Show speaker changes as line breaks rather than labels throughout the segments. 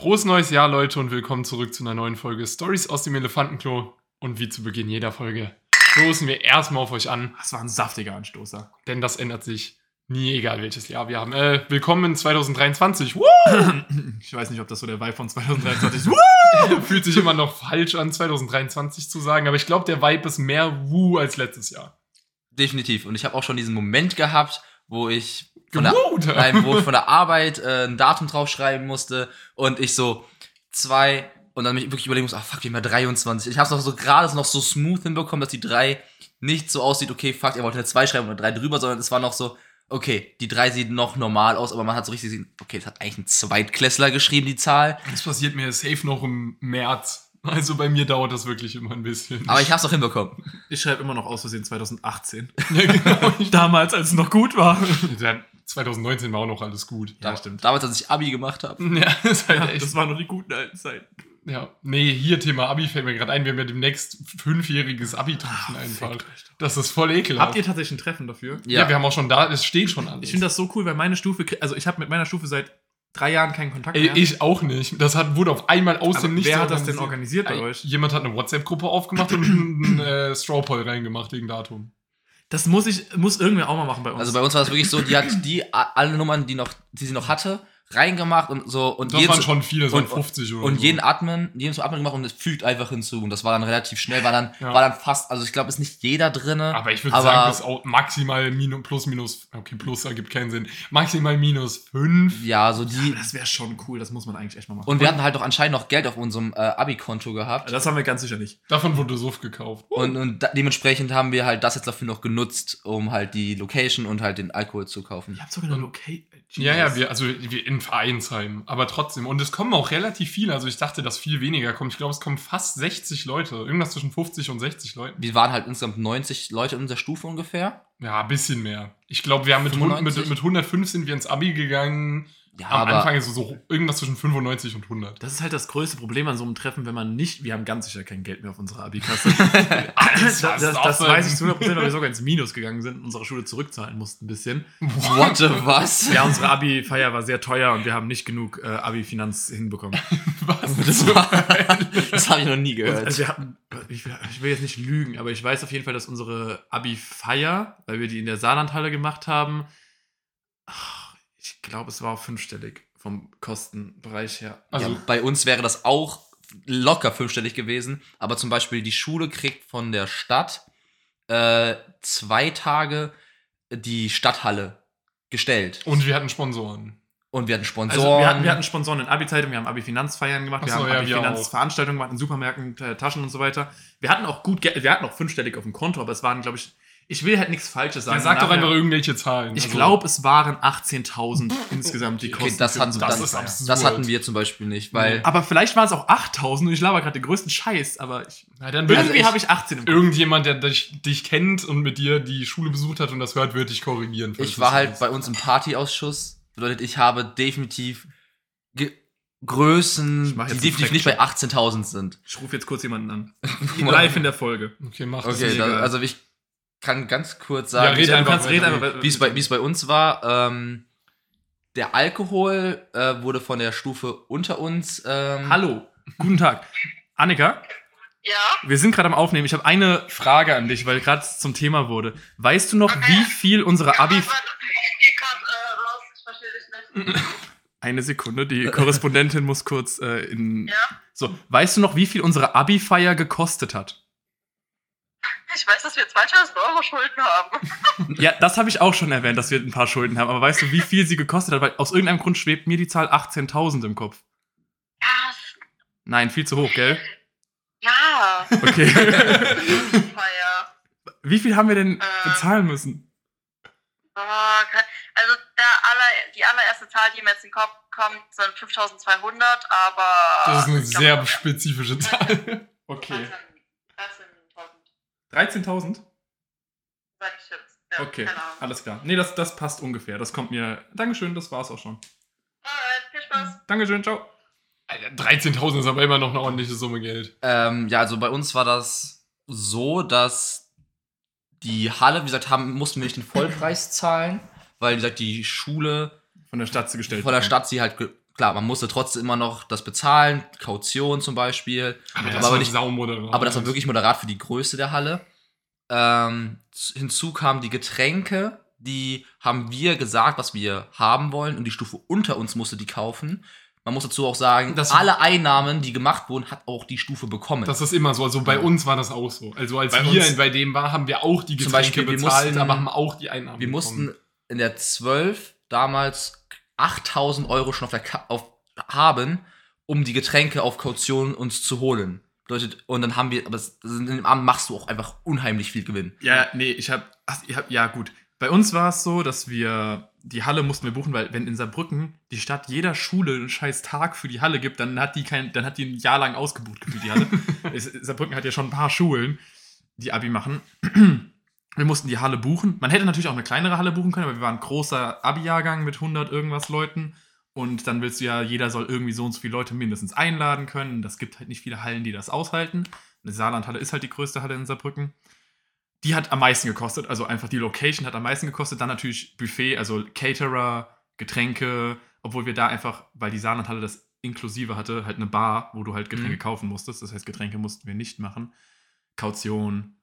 Frohes neues Jahr, Leute, und willkommen zurück zu einer neuen Folge Stories aus dem Elefantenklo. Und wie zu Beginn jeder Folge stoßen wir erstmal auf euch an,
Das war ein saftiger Anstoßer.
denn das ändert sich nie, egal welches Jahr wir haben. Äh, willkommen in 2023. Woo!
Ich weiß nicht, ob das so der Vibe von 2023 ist.
Fühlt sich immer noch falsch an, 2023 zu sagen, aber ich glaube, der Vibe ist mehr Woo als letztes Jahr.
Definitiv. Und ich habe auch schon diesen Moment gehabt, wo ich von der, nein, wo ich von der Arbeit äh, ein Datum draufschreiben musste und ich so zwei und dann mich wirklich überlegen muss, ach fuck, wir haben ja 23. Ich habe es noch so gerade noch so smooth hinbekommen, dass die drei nicht so aussieht, okay, fuck, ihr wollt eine zwei schreiben oder drei drüber, sondern es war noch so, okay, die drei sieht noch normal aus, aber man hat so richtig gesehen, okay, das hat eigentlich ein Zweitklässler geschrieben, die Zahl.
Das passiert mir safe noch im März. Also bei mir dauert das wirklich immer ein bisschen.
Aber ich hab's doch hinbekommen.
Ich schreibe immer noch aus Versehen 2018.
ja, genau.
Damals, als es noch gut war.
Ja, 2019 war auch noch alles gut.
Ja, stimmt.
Damals, als ich Abi gemacht habe.
Ja, ist halt
Ja,
echt.
das waren noch die guten alten Zeiten.
Ja, nee, hier Thema Abi fällt mir gerade ein. Wir haben ja demnächst fünfjähriges Abi-Treffen einfach.
euch doch.
Das ist voll ekelhaft.
Habt ihr tatsächlich ein Treffen dafür?
ja. wir haben auch schon da, es steht schon alles.
Ich finde das so cool, weil meine Stufe, also ich habe mit meiner Stufe seit drei Jahren keinen Kontakt
Ey,
mehr.
ich auch nicht. Das hat, wurde auf einmal aus dem Nichts
wer hat das denn organisiert bei euch?
Jemand hat eine WhatsApp-Gruppe aufgemacht und einen äh, Straw Poll reingemacht wegen Datum.
Das muss ich, muss irgendwer auch mal machen bei uns.
Also bei uns war es wirklich so, die hat die alle Nummern, die noch, die sie noch hatte, reingemacht und so und
Das
jeden-
waren schon viele, so
und-
50 oder
und
so.
jeden Admin, jeden zum Admin gemacht und es fügt einfach hinzu und das war dann relativ schnell, war dann
Ja.
war dann fast, also ich glaube, ist nicht jeder drinne.
Aber ich würde sagen, das ist auch maximal minus, plus, minus, okay, plus ergibt keinen Sinn. Maximal minus 5.
ja, so die
das wäre schon cool, das muss man eigentlich echt mal machen.
und wir hatten halt auch anscheinend noch Geld auf unserem äh, Abi-Konto gehabt.
das haben wir ganz sicher nicht.
Davon wurde Suff gekauft.
Und, und da, dementsprechend haben wir halt das jetzt dafür noch genutzt, um halt die Location und halt den Alkohol zu kaufen.
Ihr habt sogar eine Location.
Ja, ja, wir, also wir in Vereinsheim, aber trotzdem. Und es kommen auch relativ viele. Also ich dachte, dass viel weniger kommt. Ich glaube, es kommen fast 60 Leute. Irgendwas zwischen 50 und 60 Leuten.
Wir waren halt insgesamt 90 Leute in unserer Stufe ungefähr.
Ja, ein bisschen mehr. Ich glaube, wir haben mit, hund-
95?
mit, mit 105 sind wir ins Abi gegangen.
Ja,
Am
aber
Anfang ist so irgendwas zwischen 95 und 100.
Das ist halt das größte Problem an so einem Treffen, wenn man nicht, wir haben ganz sicher kein Geld mehr auf unserer Abi-Kasse. das, das, das, weiß ich zu 100%, weil wir sogar ins Minus gegangen sind und unsere Schule zurückzahlen mussten ein bisschen.
what the was?
Ja, unsere Abi-Feier war sehr teuer und wir haben nicht genug äh, Abi-Finanz hinbekommen.
Was?
Das, war- das habe ich noch nie
Und,
gehört.
also wir hatten, ich, will- ich will jetzt nicht lügen, aber ich weiß auf jeden Fall, dass unsere Abi-Feier, weil wir die in der Saarlandhalle gemacht haben, glaube, es war auch fünfstellig vom Kostenbereich her.
Also,
ja, bei uns wäre das auch locker fünfstellig gewesen, aber zum Beispiel die Schule kriegt von der Stadt äh, zwei Tage die Stadthalle gestellt.
und wir hatten Sponsoren.
Und wir hatten Sponsoren.
Also wir hatten, wir hatten Sponsoren in Abi-Zeitung, wir haben Abi-Finanzfeiern gemacht,
Ach
wir
so,
haben
ja,
Abi-Finanzveranstaltungen gemacht in Supermärkten, äh, Taschen und so weiter. Wir hatten auch gut Geld, wir hatten auch fünfstellig auf dem Konto, aber es waren, glaube ich, ich will halt nichts Falsches sagen.
Dann sag doch einfach irgendwelche Zahlen.
Ich
Also,
glaube, es waren 18.000 insgesamt die
Okay,
Kosten.
das
für
hatten- das
ist absurd.
das hatten wir zum Beispiel nicht, weil
Aber vielleicht waren es auch 8000 und ich laber gerade den größten Scheiß, aber ich,
Na, dann
irgendwie
ich-
habe ich 18 im Kopf.
irgendjemand, der dich, dich kennt und mit dir die Schule besucht hat und das hört, wird dich korrigieren.
ich war halt bei uns im Partyausschuss. Bedeutet, ich habe definitiv Ge Größen, die definitiv nicht bei
Fact-check.
18.000 sind.
Ich rufe jetzt kurz jemanden an. Live in der Folge.
Okay, mach das.
Okay, da, also ich kann ganz kurz
Ja,
sagen,
Ja,
einfach
kannst
wie es bei, wie es bei uns war. Ähm, der Alkohol äh, wurde von der Stufe unter uns. Ähm,
Hallo, guten Tag. Annika,
Ja,
wir sind gerade am Aufnehmen. Ich habe eine Frage an dich, weil gerade zum Thema wurde. Weißt du noch,
Okay.
wie viel unsere Abi...
warte, warte, ich grad äh, raus, ich verstehe dich nicht.
Eine Sekunde, die Korrespondentin muss kurz äh, in...
Ja,
So, weißt du noch, wie viel unsere Abi-Feier gekostet hat?
Ich weiß, dass wir 2000 Euro Schulden haben.
Ja, das habe ich auch schon erwähnt, dass wir ein paar Schulden haben. Aber weißt du, wie viel sie gekostet hat? Weil aus irgendeinem Grund schwebt mir die Zahl 18.000 im Kopf.
Ja,
Nein, viel zu hoch, gell?
ja.
Okay. Wie viel haben wir denn
Äh.
bezahlen müssen?
Oh, also der aller, die allererste Zahl, die mir jetzt in den Kopf kommt, sind 5200, aber.
Das ist eine
ich glaub,
sehr spezifische Zahl.
Okay.
13.000.
13.000?
Sag ich jetzt. Ja,
Okay, alles klar. Nee, das, das passt ungefähr. Das kommt mir. Dankeschön, das war's auch schon.
Alright, viel Spaß.
Dankeschön, ciao.
Alter, 13.000 ist aber immer noch eine ordentliche Summe Geld.
Ähm, ja, also bei uns war das so, dass die Halle, wie gesagt, haben, mussten wir nicht den Vollpreis zahlen, weil, wie gesagt, die Schule
Von der Stadt zugestellt.
von der Stadt sie halt ge klar, man musste trotzdem immer noch das bezahlen, Kaution zum Beispiel.
Aber
Ja,
das
aber
war
nicht-
saumoderat.
Aber das war wirklich moderat für die Größe der Halle. Ähm, hinzu kamen die Getränke, die haben wir gesagt, was wir haben wollen und die Stufe unter uns musste die kaufen. Man muss dazu auch sagen,
Das-
alle Einnahmen, die gemacht wurden, hat auch die Stufe bekommen.
Das ist immer so. Also bei uns war das auch so. Also als
Bei
wir
uns-
bei dem war, haben wir auch die
Zum
Getränke
Beispiel,
bezahlt,
mussten-
aber haben auch die Einnahmen
wir
bekommen.
mussten in der 12 damals 8000 Euro schon auf der Ka auf, haben, um die Getränke auf Kaution uns zu holen. Bedeutet, und dann haben wir, aber es- in dem Abend machst du auch einfach unheimlich viel Gewinn.
Ja, nee, ich hab, ach, ich hab, ja gut. Bei uns war es so, dass wir, die Halle mussten wir buchen, weil wenn in Saarbrücken die Stadt jeder Schule einen scheiß Tag für die Halle gibt, dann hat die kein, dann hat die ein Jahr lang ausgebucht gefühlt, die Halle. Saarbrücken hat ja schon ein paar Schulen, die Abi machen. Wir mussten die Halle buchen. Man hätte natürlich auch eine kleinere Halle buchen können, aber wir waren ein großer Abi-Jahrgang mit 100 irgendwas Leuten. Und dann willst du ja, jeder soll irgendwie so und so viele Leute mindestens einladen können. Das gibt halt nicht viele Hallen, die das aushalten. Eine Saarlandhalle ist halt die größte Halle in Saarbrücken. Die hat am meisten gekostet, also einfach die Location hat am meisten gekostet. Dann natürlich Buffet, also Caterer, Getränke, obwohl wir da einfach, weil die Saarlandhalle das inklusive hatte, halt eine Bar, wo du halt Getränke
Mhm.
kaufen musstest. Das heißt, Getränke mussten wir nicht machen. Kaution,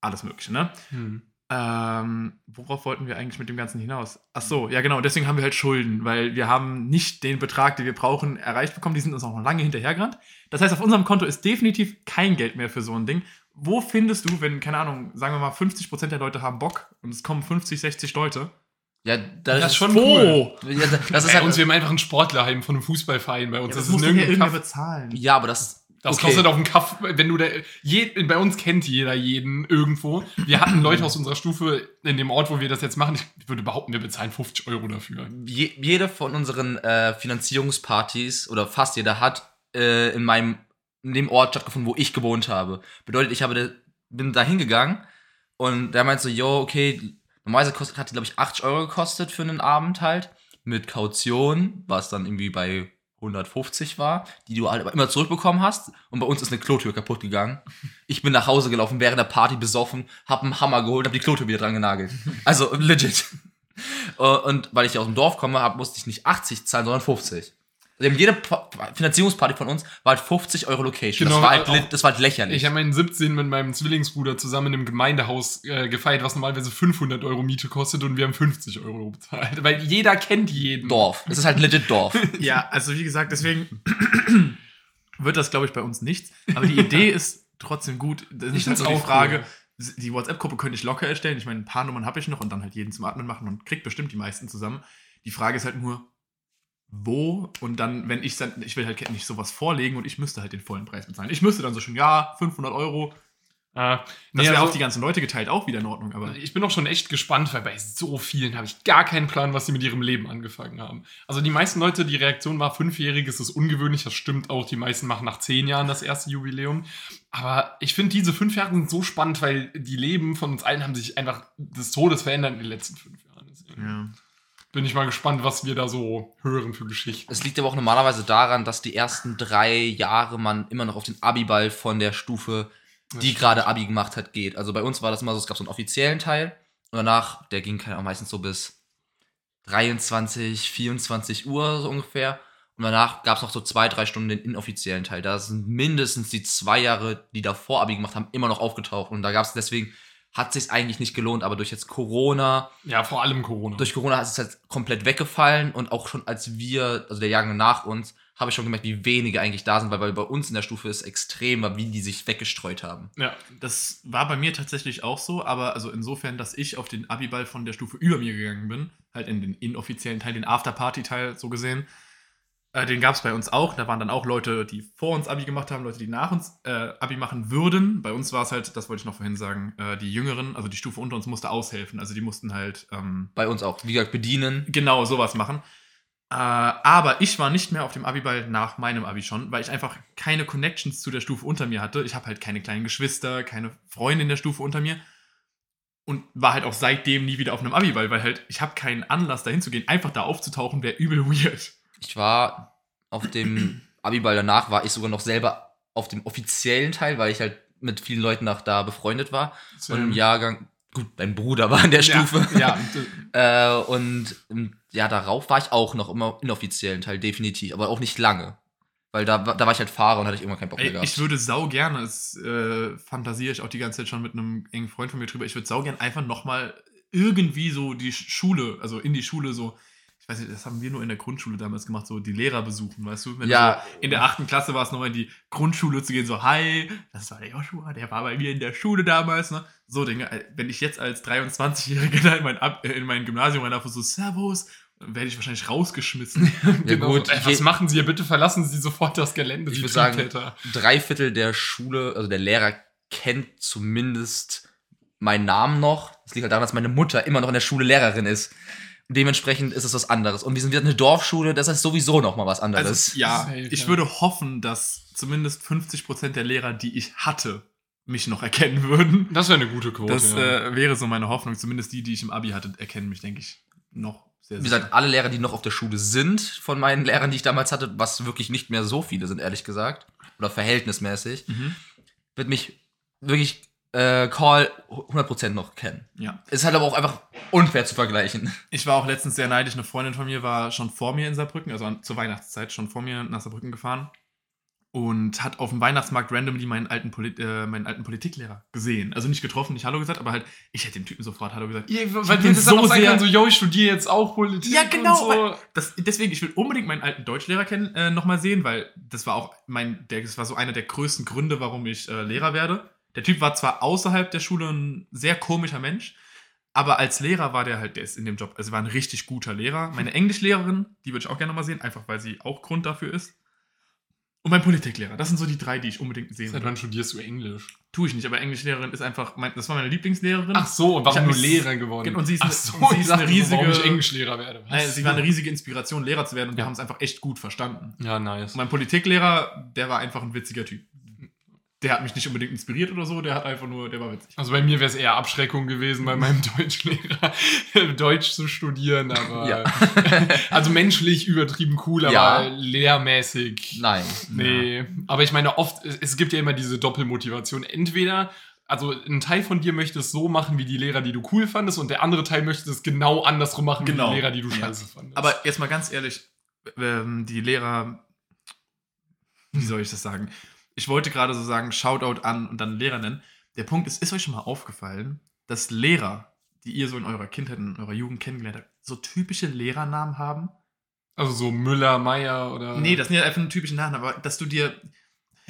alles Mögliche, ne?
Hm.
Ähm, worauf wollten wir eigentlich mit dem Ganzen hinaus? Ach so, ja genau, deswegen haben wir halt Schulden, weil wir haben nicht den Betrag, den wir brauchen, erreicht bekommen. Die sind uns auch noch lange hinterhergerannt. Das heißt, auf unserem Konto ist definitiv kein Geld mehr für so ein Ding. Wo findest du, wenn, keine Ahnung, sagen wir mal, 50% der Leute haben Bock und es kommen 50, 60 Leute?
Ja, das,
Das ist schon
Wo?
cool.
Ja, das ist
Bei
halt
uns, wir haben einfach ein Sportlerheim von einem Fußballverein bei uns.
Ja,
das
das
ist
muss
in
ja bezahlen.
Ja, aber das ist.
Das
okay.
kostet auf dem Kaff, wenn du der, je, bei uns kennt jeder jeden irgendwo. Wir hatten Leute aus unserer Stufe in dem Ort, wo wir das jetzt machen. Ich würde behaupten, wir bezahlen 50 Euro dafür.
Je, jede von unseren äh, Finanzierungspartys oder fast jeder hat äh, in meinem in dem Ort stattgefunden, wo ich gewohnt habe. Bedeutet, ich habe da, bin da hingegangen und der meinte so, yo, okay, normalerweise kostet, hat die, glaube ich, 80 Euro gekostet für einen Abend halt. Mit Kaution, was dann irgendwie bei 150 war, die du immer zurückbekommen hast. Und bei uns ist eine Klotür kaputt gegangen. Ich bin nach Hause gelaufen, während der Party besoffen, hab einen Hammer geholt hab die Klotür wieder dran genagelt. Also legit. Äh, Und weil ich aus dem Dorf komme, musste ich nicht 80 zahlen, sondern 50. Also jede Pa- Finanzierungsparty von uns war halt 50 Euro Location.
Genau,
das, war halt,
auch-
das war halt lächerlich.
Ich habe meinen 17 mit meinem Zwillingsbruder zusammen im Gemeindehaus äh, gefeiert, was normalerweise 500 Euro Miete kostet und wir haben 50 Euro bezahlt. Weil jeder kennt jeden.
Dorf. Das ist halt legit Dorf.
Ja, also wie gesagt, deswegen wird das, glaube ich, bei uns nichts. Aber die Idee ist trotzdem gut. Das
Ich
ist halt
find's
so die
auch
Frage.
cool.
Die WhatsApp-Gruppe könnte ich locker erstellen. Ich meine, ein paar Nummern habe ich noch und dann halt jeden zum Atmen machen und kriegt bestimmt die meisten zusammen. Die Frage ist halt nur, wo und dann, wenn ich dann, ich will halt nicht sowas vorlegen und ich müsste halt den vollen Preis bezahlen. Ich müsste dann so schon, ja, 500 Euro.
Ah,
Das
nee,
wäre
also-
auf die ganzen Leute geteilt auch wieder in Ordnung, aber
Ich bin auch schon echt gespannt, weil bei so vielen habe ich gar keinen Plan, was sie mit ihrem Leben angefangen haben. Also die meisten Leute, die Reaktion war, fünfjähriges ist ungewöhnlich, das stimmt auch. Die meisten machen nach zehn Jahren das erste Jubiläum. Aber ich finde, diese fünf Jahre sind so spannend, weil die Leben von uns allen haben sich einfach des Todes verändert in den letzten fünf Jahren. Deswegen
ja.
Bin ich mal gespannt, was wir da so hören für Geschichten.
Es liegt aber auch normalerweise daran, dass die ersten drei Jahre man immer noch auf den Abiball von der Stufe, die gerade Abi gemacht hat, geht. Also bei uns war das immer so, es gab so einen offiziellen Teil und danach, der ging keine meistens so bis 23, 24 Uhr so ungefähr. Und danach gab es noch so zwei, drei Stunden den inoffiziellen Teil. Da sind mindestens die zwei Jahre, die davor Abi gemacht haben, immer noch aufgetaucht. Und da gab es deswegen, hat sich eigentlich nicht gelohnt, aber durch jetzt Corona,
Ja, vor allem Corona.
durch Corona ist es halt komplett weggefallen und auch schon als wir, also der Jahrgang nach uns, habe ich schon gemerkt, wie wenige eigentlich da sind, weil, bei uns in der Stufe ist extrem war, wie die sich weggestreut haben.
ja,
Das war bei mir tatsächlich auch so, aber also insofern, dass ich auf den Abiball von der Stufe über mir gegangen bin, halt in den inoffiziellen Teil, den Afterparty-Teil so gesehen. Äh, den gab es bei uns auch. Da waren dann auch Leute, die vor uns Abi gemacht haben, Leute, die nach uns äh, Abi machen würden. Bei uns war es halt, das wollte ich noch vorhin sagen, äh, die Jüngeren, also die Stufe unter uns musste aushelfen. Also die mussten halt ähm,
Bei uns auch, wie gesagt, bedienen.
genau sowas machen. Äh, aber ich war nicht mehr auf dem Abiball nach meinem Abi schon, weil ich einfach keine Connections zu der Stufe unter mir hatte. Ich habe halt keine kleinen Geschwister, keine Freunde in der Stufe unter mir und war halt auch seitdem nie wieder auf einem Abiball, weil halt ich habe keinen Anlass dahin zu gehen. Einfach da aufzutauchen wäre übel weird.
Ich war auf dem Abiball danach, war ich sogar noch selber auf dem offiziellen Teil, weil ich halt mit vielen Leuten nach da befreundet war. Und im Jahrgang, gut, dein Bruder war in der Stufe.
Ja, ja
Äh, und im Jahr darauf war ich auch noch im inoffiziellen Teil, definitiv, aber auch nicht lange. Weil da, da war ich halt Fahrer und hatte ich irgendwann keinen Bock mehr gehabt.
ich würde sau gerne, das äh, fantasiere ich auch die ganze Zeit schon mit einem engen Freund von mir drüber, ich würde sau gerne einfach nochmal irgendwie so die Schule, also in die Schule so, ich weiß nicht, das haben wir nur in der Grundschule damals gemacht, so die Lehrer besuchen, weißt du? Wenn
ja,
du so in der achten Klasse war es noch in die Grundschule zu gehen, so, hi, das war der Joshua, der war bei mir in der Schule damals, ne? So Dinge, äh, wenn ich jetzt als 23-Jähriger da in mein, Ab äh, in mein Gymnasium reinlaufe, so, Servus, dann werde ich wahrscheinlich rausgeschmissen.
ja
Genau.
gut,
Ey, was machen Sie hier? Bitte verlassen Sie sofort das Gelände.
Ich würde sagen, drei Viertel der Schule, also der Lehrer kennt zumindest meinen Namen noch. Das liegt halt daran, dass meine Mutter immer noch in der Schule Lehrerin ist. Dementsprechend ist es was anderes. Und wir sind wieder eine Dorfschule, das ist sowieso noch mal was anderes.
Also, ja, ich würde hoffen, dass zumindest 50% der Lehrer, die ich hatte, mich noch erkennen würden.
Das wäre eine gute Quote.
Das
ja.
äh, wäre so meine Hoffnung. Zumindest die, die ich im Abi hatte, erkennen mich, denke ich, noch sehr
Wie gesagt, alle Lehrer, die noch auf der Schule sind, von meinen Lehrern, die ich damals hatte, was wirklich nicht mehr so viele sind, ehrlich gesagt, oder verhältnismäßig,
Mhm.
wird mich wirklich äh, Call 100% noch kennen.
Ja.
Ist halt aber auch einfach unfair zu vergleichen.
Ich war auch letztens sehr neidisch. Eine Freundin von mir war schon vor mir in Saarbrücken, also an, zur Weihnachtszeit schon vor mir nach Saarbrücken gefahren und hat auf dem Weihnachtsmarkt randomly meinen alten, Polit äh, meinen alten Politiklehrer gesehen. Also nicht getroffen, nicht Hallo gesagt, aber halt, ich hätte dem Typen sofort Hallo gesagt.
Ja, weil wir das
so
auch sagen können, so, yo, ich studiere jetzt auch Politik.
Ja, genau,
so.
Das, deswegen, ich will unbedingt meinen alten Deutschlehrer kennen, äh, nochmal sehen, weil das war auch mein, der, das war so einer der größten Gründe, warum ich äh, Lehrer werde. Der Typ war zwar außerhalb der Schule ein sehr komischer Mensch, aber als Lehrer war der halt, der ist in dem Job, also war ein richtig guter Lehrer. Meine Englischlehrerin, die würde ich auch gerne nochmal sehen, einfach weil sie auch Grund dafür ist. Und mein Politiklehrer, das sind so die drei, die ich unbedingt sehen
Seit
will.
wann studierst du Englisch?
Tue ich nicht, aber Englischlehrerin ist einfach, mein, das war meine Lieblingslehrerin.
Ach so, und warum nur
mich-
Lehrerin geworden?
und sie ist
Ach
eine-
so,
und sie ist eine
so, warum
riesige-
ich Englischlehrer werde. Was?
Nein, sie war eine riesige Inspiration, Lehrer zu werden und wir haben es einfach echt gut verstanden.
Ja, nice.
Und mein Politiklehrer, der war einfach ein witziger Typ. Der hat mich nicht unbedingt inspiriert oder so, der hat einfach nur, der war witzig.
Also bei mir wäre es eher Abschreckung gewesen, bei meinem Deutschlehrer Deutsch zu studieren, aber
Ja.
also menschlich übertrieben cool, aber
Ja.
lehrmäßig.
Nein.
Nee, aber ich meine oft, es, gibt ja immer diese Doppelmotivation. Entweder, also ein Teil von dir möchte es so machen wie die Lehrer, die du cool fandest, und der andere Teil möchte es genau andersrum machen
Genau.
wie die Lehrer, die du
Ja.
scheiße fandest.
Aber jetzt mal ganz ehrlich, ähm, die Lehrer, wie soll ich das sagen? Ich wollte gerade so sagen, Shoutout an und dann Lehrer nennen. Der Punkt ist, ist euch schon mal aufgefallen, dass Lehrer, die ihr so in eurer Kindheit, in eurer Jugend kennengelernt habt, so typische Lehrernamen haben?
also so Müller, Meier oder.
Nee, das sind ja einfach nur typische Namen, aber dass du dir,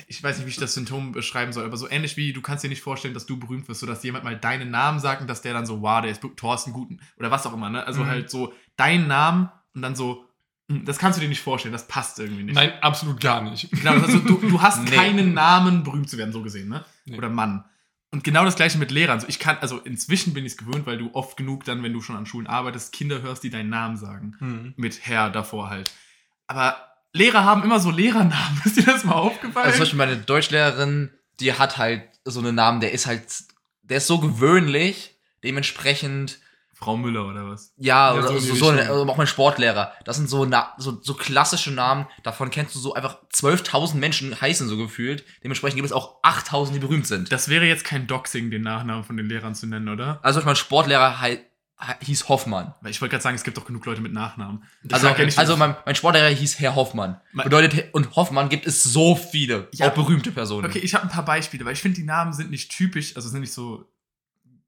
ich weiß nicht, wie ich das Symptom beschreiben soll, aber so ähnlich wie du kannst dir nicht vorstellen, dass du berühmt wirst, so dass jemand mal deinen Namen sagt und dass der dann so, wow, der ist Thorsten Guten oder was auch immer, ne? Also
Mhm.
halt so dein Namen und dann so, das kannst du dir nicht vorstellen, das passt irgendwie nicht.
Nein, absolut gar nicht.
Genau, also du, du hast
Nee.
keinen Namen, berühmt zu werden, so gesehen, ne?
Nee.
Oder Mann. Und genau das gleiche mit Lehrern. Also ich kann, also inzwischen bin ich es gewöhnt, weil du oft genug dann, wenn du schon an Schulen arbeitest, Kinder hörst, die deinen Namen sagen
Hm.
mit Herr davor halt. Aber Lehrer haben immer so Lehrernamen. Ist dir das mal aufgefallen?
Also zum Beispiel meine Deutschlehrerin, die hat halt so einen Namen, der ist halt, der ist so gewöhnlich, dementsprechend,
Frau Müller oder was?
ja,
Ja,
oder
so
so, so, auch mein Sportlehrer, das sind so, na, so, so klassische Namen, davon kennst du so einfach 12.000 Menschen heißen so gefühlt, dementsprechend gibt es auch 8.000, die berühmt sind.
Das wäre jetzt kein Doxing, den Nachnamen von den Lehrern zu nennen, oder?
Also mein Sportlehrer hei- hei- hieß Hoffmann.
Weil ich wollte gerade sagen, es gibt doch genug Leute mit Nachnamen. Ich
Also,
ja nicht,
also mein, mein Sportlehrer hieß Herr Hoffmann. Bedeutet, und Hoffmann gibt es so viele,
Ja.
auch berühmte Personen.
Okay, ich habe ein paar Beispiele, weil ich finde, die Namen sind nicht typisch, also sind nicht so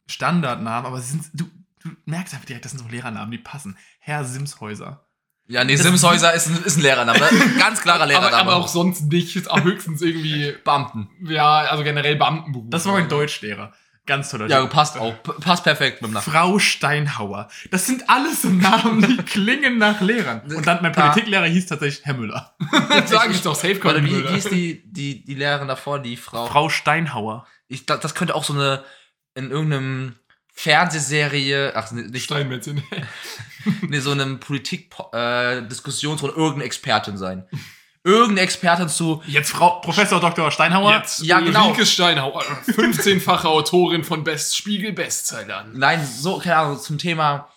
Standardnamen, aber sie sind, du, du merkst einfach direkt, das sind so Lehrernamen, die passen. Herr Simshäuser.
Ja, nee,
Das-
Simshäuser ist ein, ist ein Lehrername. ne? Ganz klarer
Aber,
Lehrername.
aber auch sonst nicht. Ist auch höchstens irgendwie,
Beamten.
ja, also generell Beamtenberuf.
Das war mein Deutschlehrer. Ganz toller
Ja,
Typ.
passt auch. Passt perfekt mit dem Nachnamen.
Frau Steinhauer. Das sind alles so Namen, die klingen nach Lehrern. Und dann mein. Politiklehrer hieß tatsächlich Herr Müller.
Sag ich doch, Safe
Warte, wie,
Müller.
ist die, die, die Lehrerin davor, die Frau?
Frau Steinhauer.
Ich das könnte auch so eine, in irgendeinem Fernsehserie, ach, nicht,
Steinmetzchen.
nee, so einem Politik-Diskussionsrunde, irgendeine Expertin sein. Irgendeine Expertin zu,
Jetzt Frau Professor Dr. Steinhauer.
Jetzt
Ja, genau.
Steinhauer, 15-fache Autorin von Best Spiegel Bestsellern.
nein, so, keine Ahnung, zum Thema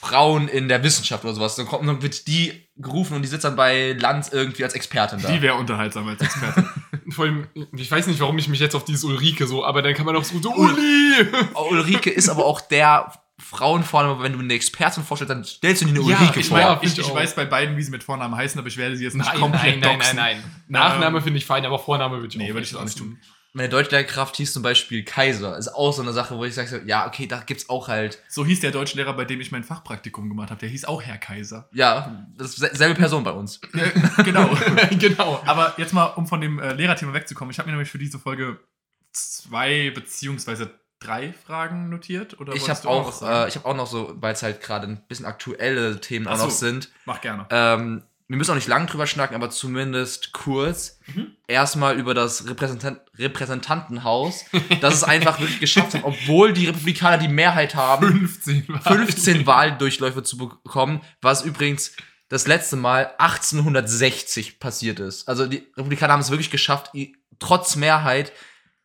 Frauen in der Wissenschaft oder sowas. Dann, kommt, dann wird die gerufen und die sitzt dann bei Lanz irgendwie als Expertin da.
Die wäre unterhaltsam als Experte.
Vor allem, ich weiß nicht, warum ich mich jetzt auf dieses Ulrike so, aber dann kann man auch so, so Uli!
Oh, Ulrike ist aber auch der Frauen vorne, aber wenn du eine Expertin vorstellst, dann stellst du dir eine
Ja,
Ulrike
Ich,
vor.
Ja,
mein,
find
ich,
ich
weiß bei beiden, wie sie mit Vornamen heißen, aber ich werde sie jetzt nicht
Nein,
komplett
nein, nein, nein, nein. Nachname
Ähm,
finde ich fein, aber Vorname würde ich
Nee,
auch
würde ich auch nicht
weglassen.
Meine Deutschlehrkraft hieß zum Beispiel Kaiser. Ist auch so eine Sache, wo ich sage, so, ja, okay, da gibt's auch halt,
So hieß der Deutschlehrer, bei dem ich mein Fachpraktikum gemacht habe. Der hieß auch Herr Kaiser.
ja, das ist selbe Person bei uns.
genau.
genau.
Aber jetzt mal, um von dem äh, Lehrerthema wegzukommen. Ich habe mir nämlich für diese Folge zwei beziehungsweise drei Fragen notiert. Oder
Ich habe auch, äh, ich habe auch noch so, weil es halt gerade ein bisschen aktuelle Themen
Ach
auch noch
so.
sind.
Mach gerne.
Ähm, wir müssen auch nicht lang drüber schnacken, aber zumindest kurz.
Mhm.
Erstmal über das Repräsentant Repräsentantenhaus, das es einfach wirklich geschafft hat, obwohl die Republikaner die Mehrheit haben,
15 war
15 Wahldurchläufe zu bekommen, was übrigens das letzte Mal 1860 passiert ist. Also die Republikaner haben es wirklich geschafft, trotz Mehrheit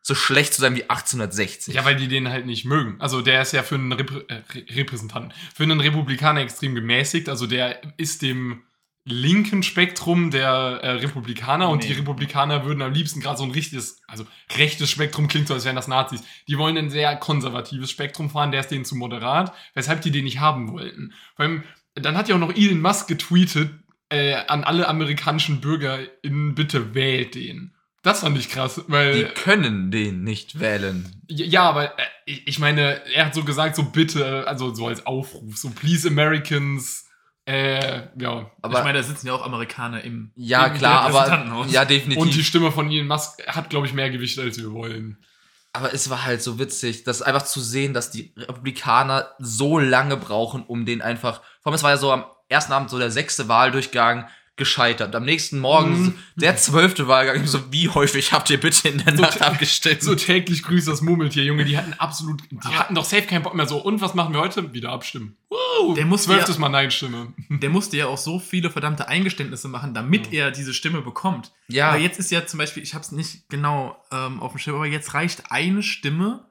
so schlecht zu sein wie 1860.
Ja, weil die den halt nicht mögen. Also der ist ja für einen Reprä äh, Re- Repräsentanten, für einen Republikaner extrem gemäßigt. Also der ist dem linken Spektrum der äh, Republikaner und
Nee.
die Republikaner würden am liebsten gerade so ein richtiges, also rechtes Spektrum klingt so, als wären das Nazis. Die wollen ein sehr konservatives Spektrum fahren, der ist denen zu moderat, weshalb die den nicht haben wollten. Vor allem, dann hat ja auch noch Elon Musk getweetet äh, an alle amerikanischen BürgerInnen, bitte wählt den. Das fand ich krass, weil.
Die können den nicht wählen.
Ja, aber äh, ich meine, er hat so gesagt, so bitte, also so als Aufruf, so please Americans, äh, ja.
Aber
ich meine, da sitzen ja auch Amerikaner im,
ja,
im
klar, aber ja, definitiv.
Und die Stimme von Elon Musk hat, glaube ich, mehr Gewicht, als wir wollen.
Aber es war halt so witzig, das einfach zu sehen, dass die Republikaner so lange brauchen, um den einfach. Vor allem, es war ja so am ersten Abend so der sechste Wahldurchgang gescheitert. Am nächsten Morgen
Mhm.
der zwölfte Wahlgang. So, wie häufig habt ihr bitte in der
So
Nacht abgestimmt?
So täglich grüßt das Murmeltier, Junge. Die hatten absolut, die hatten doch safe keinen Bock mehr. So, und was machen wir heute? Wieder abstimmen. Woo,
Der muss
Zwölftes
ja-
Mal Nein-Stimme.
Der musste ja auch so viele verdammte Eingeständnisse machen, damit er diese Stimme bekommt.
ja,
Aber jetzt ist ja zum Beispiel, ich habe es nicht genau ähm, auf dem Schirm, aber jetzt reicht eine Stimme,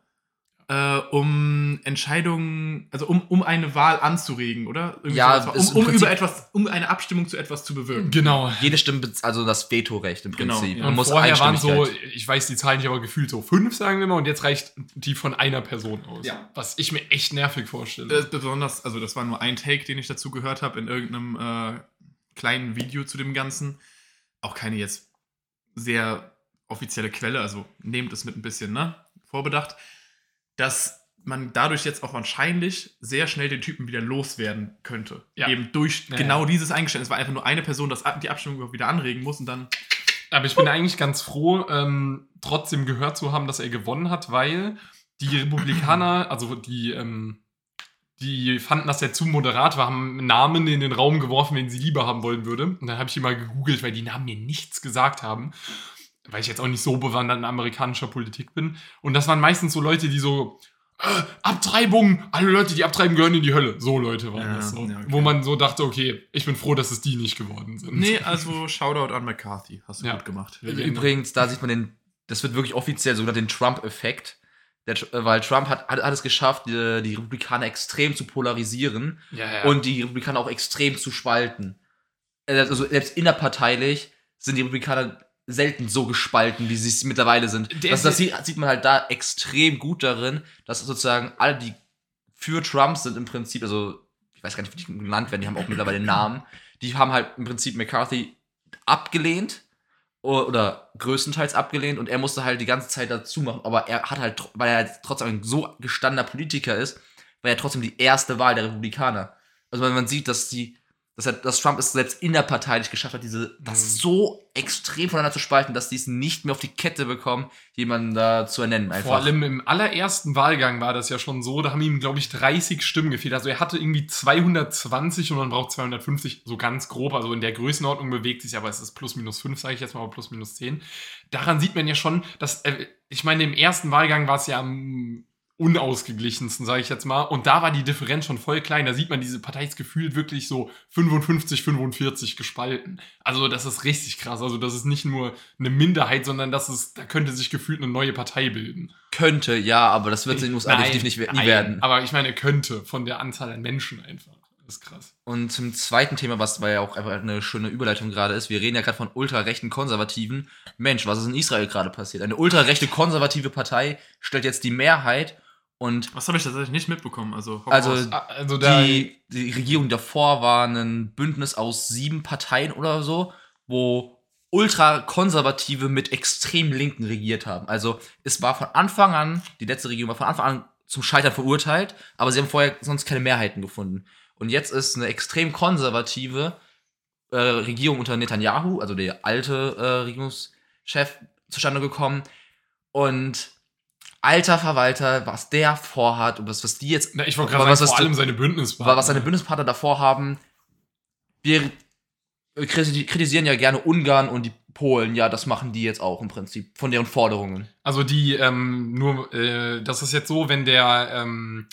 äh, um Entscheidungen, also um, um eine Wahl anzuregen, oder? Irgendwie
Ja, ist
um, um über etwas, um eine Abstimmung zu etwas zu bewirken.
Genau.
jede Stimme, also das Vetorecht im
Genau,
Prinzip.
ja.
Man
Und
muss
vorher waren so, ich weiß die Zahlen nicht, aber gefühlt so fünf, sagen wir mal, und jetzt reicht die von einer Person aus.
Ja.
Was ich mir echt nervig vorstelle.
Das ist besonders, also das war nur ein Take, den ich dazu gehört habe in irgendeinem äh, kleinen Video zu dem Ganzen. Auch keine jetzt sehr offizielle Quelle, also nehmt es mit ein bisschen ne, Vorbedacht, dass man dadurch jetzt auch wahrscheinlich sehr schnell den Typen wieder loswerden könnte.
Ja.
Eben durch
Ja,
genau
ja.
dieses Eingeständnis. Es war einfach nur eine Person, das die Abstimmung wieder anregen muss und dann.
Aber ich bin eigentlich ganz froh, ähm, trotzdem gehört zu haben, dass er gewonnen hat, weil die Republikaner, also die, ähm, die fanden, dass er zu moderat war, haben einen Namen in den Raum geworfen, den sie lieber haben wollen würde. Und dann habe ich ihn mal gegoogelt, weil die Namen mir nichts gesagt haben. Weil ich jetzt auch nicht so bewandert in amerikanischer Politik bin. Und das waren meistens so Leute, die so, äh, Abtreibung, alle Leute, die abtreiben, gehören in die Hölle. So Leute waren
Ja,
das so.
ja, okay.
Wo man so dachte, okay, ich bin froh, dass es die nicht geworden sind.
Nee, also Shoutout an McCarthy. Hast du
Ja.
gut gemacht.
Übrigens, da sieht man den, das wird wirklich offiziell sogar den Trump-Effekt. Der, äh, weil Trump hat, hat, hat es geschafft, die, die Republikaner extrem zu polarisieren
Ja, ja.
und die Republikaner auch extrem zu spalten. Äh, Also selbst innerparteilich sind die Republikaner selten so gespalten, wie sie es mittlerweile sind.
Der
Das, das sieht, sieht man halt da extrem gut darin, dass sozusagen alle, die für Trump sind im Prinzip, also ich weiß gar nicht, wie die genannt werden, die haben auch mittlerweile Namen, die haben halt im Prinzip McCarthy abgelehnt oder größtenteils abgelehnt und er musste halt die ganze Zeit dazu machen, aber er hat halt, weil er halt trotzdem ein so gestandener Politiker ist, war er trotzdem die erste Wahl der Republikaner. Also wenn man sieht, dass die, dass, er, dass Trump es selbst innerparteilich geschafft hat, diese, das so extrem voneinander zu spalten, dass die es nicht mehr auf die Kette bekommen, jemanden da zu ernennen einfach.
Vor allem im allerersten Wahlgang war das ja schon so, da haben ihm, glaube ich, 30 Stimmen gefehlt. Also er hatte irgendwie 220 und man braucht 250, so ganz grob. Also in der Größenordnung bewegt sich, aber es ist plus minus 5, sage ich jetzt mal, oder plus minus 10. Daran sieht man ja schon, dass, äh, ich meine, im ersten Wahlgang war es ja am unausgeglichensten, sage ich jetzt mal. Und da war die Differenz schon voll klein. Da sieht man, diese Partei ist gefühlt wirklich so 55, 45 gespalten. Also das ist richtig krass. Also das ist nicht nur eine Minderheit, sondern das ist, da könnte sich gefühlt eine neue Partei bilden.
Könnte, ja, aber das wird USA
Nein,
definitiv nicht, nie
nein,
werden.
Aber ich meine, könnte von der Anzahl an Menschen einfach. Das ist krass.
Und zum zweiten Thema, was ja auch einfach eine schöne Überleitung gerade ist, wir reden ja gerade von ultrarechten Konservativen. Mensch, was ist in Israel gerade passiert? Eine ultrarechte konservative Partei stellt jetzt die Mehrheit Und
Was habe ich tatsächlich nicht mitbekommen? Also,
Also.
Ah, Also
die, die Regierung davor war ein Bündnis aus sieben Parteien oder so, wo ultrakonservative mit extrem Linken regiert haben. Also es war von Anfang an, die letzte Regierung war von Anfang an zum Scheitern verurteilt, aber sie haben vorher sonst keine Mehrheiten gefunden. Und jetzt ist eine extrem konservative äh, Regierung unter Netanyahu, also der alte äh, Regierungschef, zustande gekommen. Und alter Verwalter, was der vorhat und was, was die jetzt
Na, ich wollte gerade sagen, vor allem seine Bündnispartner.
was seine Bündnispartner davor haben, wir kriti- kritisieren ja gerne Ungarn und die Polen, ja, das machen die jetzt auch im Prinzip, von deren Forderungen.
Also die, ähm, nur, äh, das ist jetzt so, wenn der, ähm,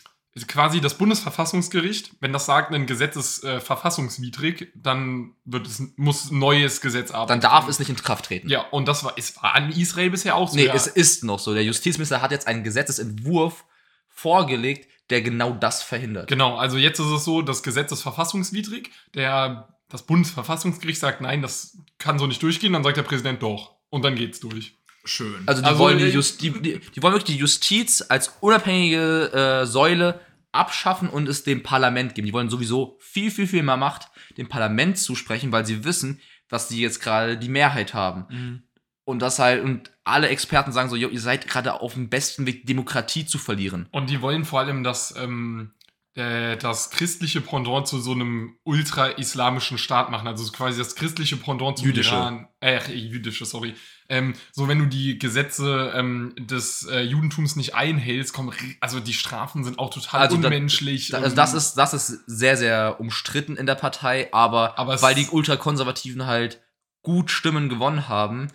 quasi das Bundesverfassungsgericht, wenn das sagt, ein Gesetz ist äh, verfassungswidrig, dann wird es, muss ein neues Gesetz arbeiten.
Dann darf es nicht in Kraft treten.
Ja, und das war, es war an Israel bisher auch so.
nee,
ja.
es ist noch so. Der Justizminister hat jetzt einen Gesetzesentwurf vorgelegt, der genau das verhindert.
Genau, also jetzt ist es so, das Gesetz ist verfassungswidrig. Der, das Bundesverfassungsgericht sagt, nein, das kann so nicht durchgehen. Dann sagt der Präsident doch. Und dann geht's durch.
Schön.
Also die
Also,
wollen die,
äh,
Just, die, die, die wollen wirklich die Justiz als unabhängige äh, Säule abschaffen und es dem Parlament geben. Die wollen sowieso viel, viel, viel mehr Macht dem Parlament zusprechen, weil sie wissen, dass sie jetzt gerade die Mehrheit haben.
Mhm.
Und das halt, und alle Experten sagen so, jo, ihr seid gerade auf dem besten Weg, Demokratie zu verlieren.
Und die wollen vor allem, dass ähm, äh, das christliche Pendant zu so einem ultra-islamischen Staat machen. Also quasi das christliche Pendant zum
Jüdische.
Iran. Äh, jüdische, sorry. Ähm, so, wenn du die Gesetze ähm, des äh, Judentums nicht einhältst, kommen, also die Strafen sind auch total
Also da-
unmenschlich.
Da, also
und-
das ist, das ist sehr, sehr umstritten in der Partei, aber,
Aber
weil die Ultrakonservativen halt gut Stimmen gewonnen haben,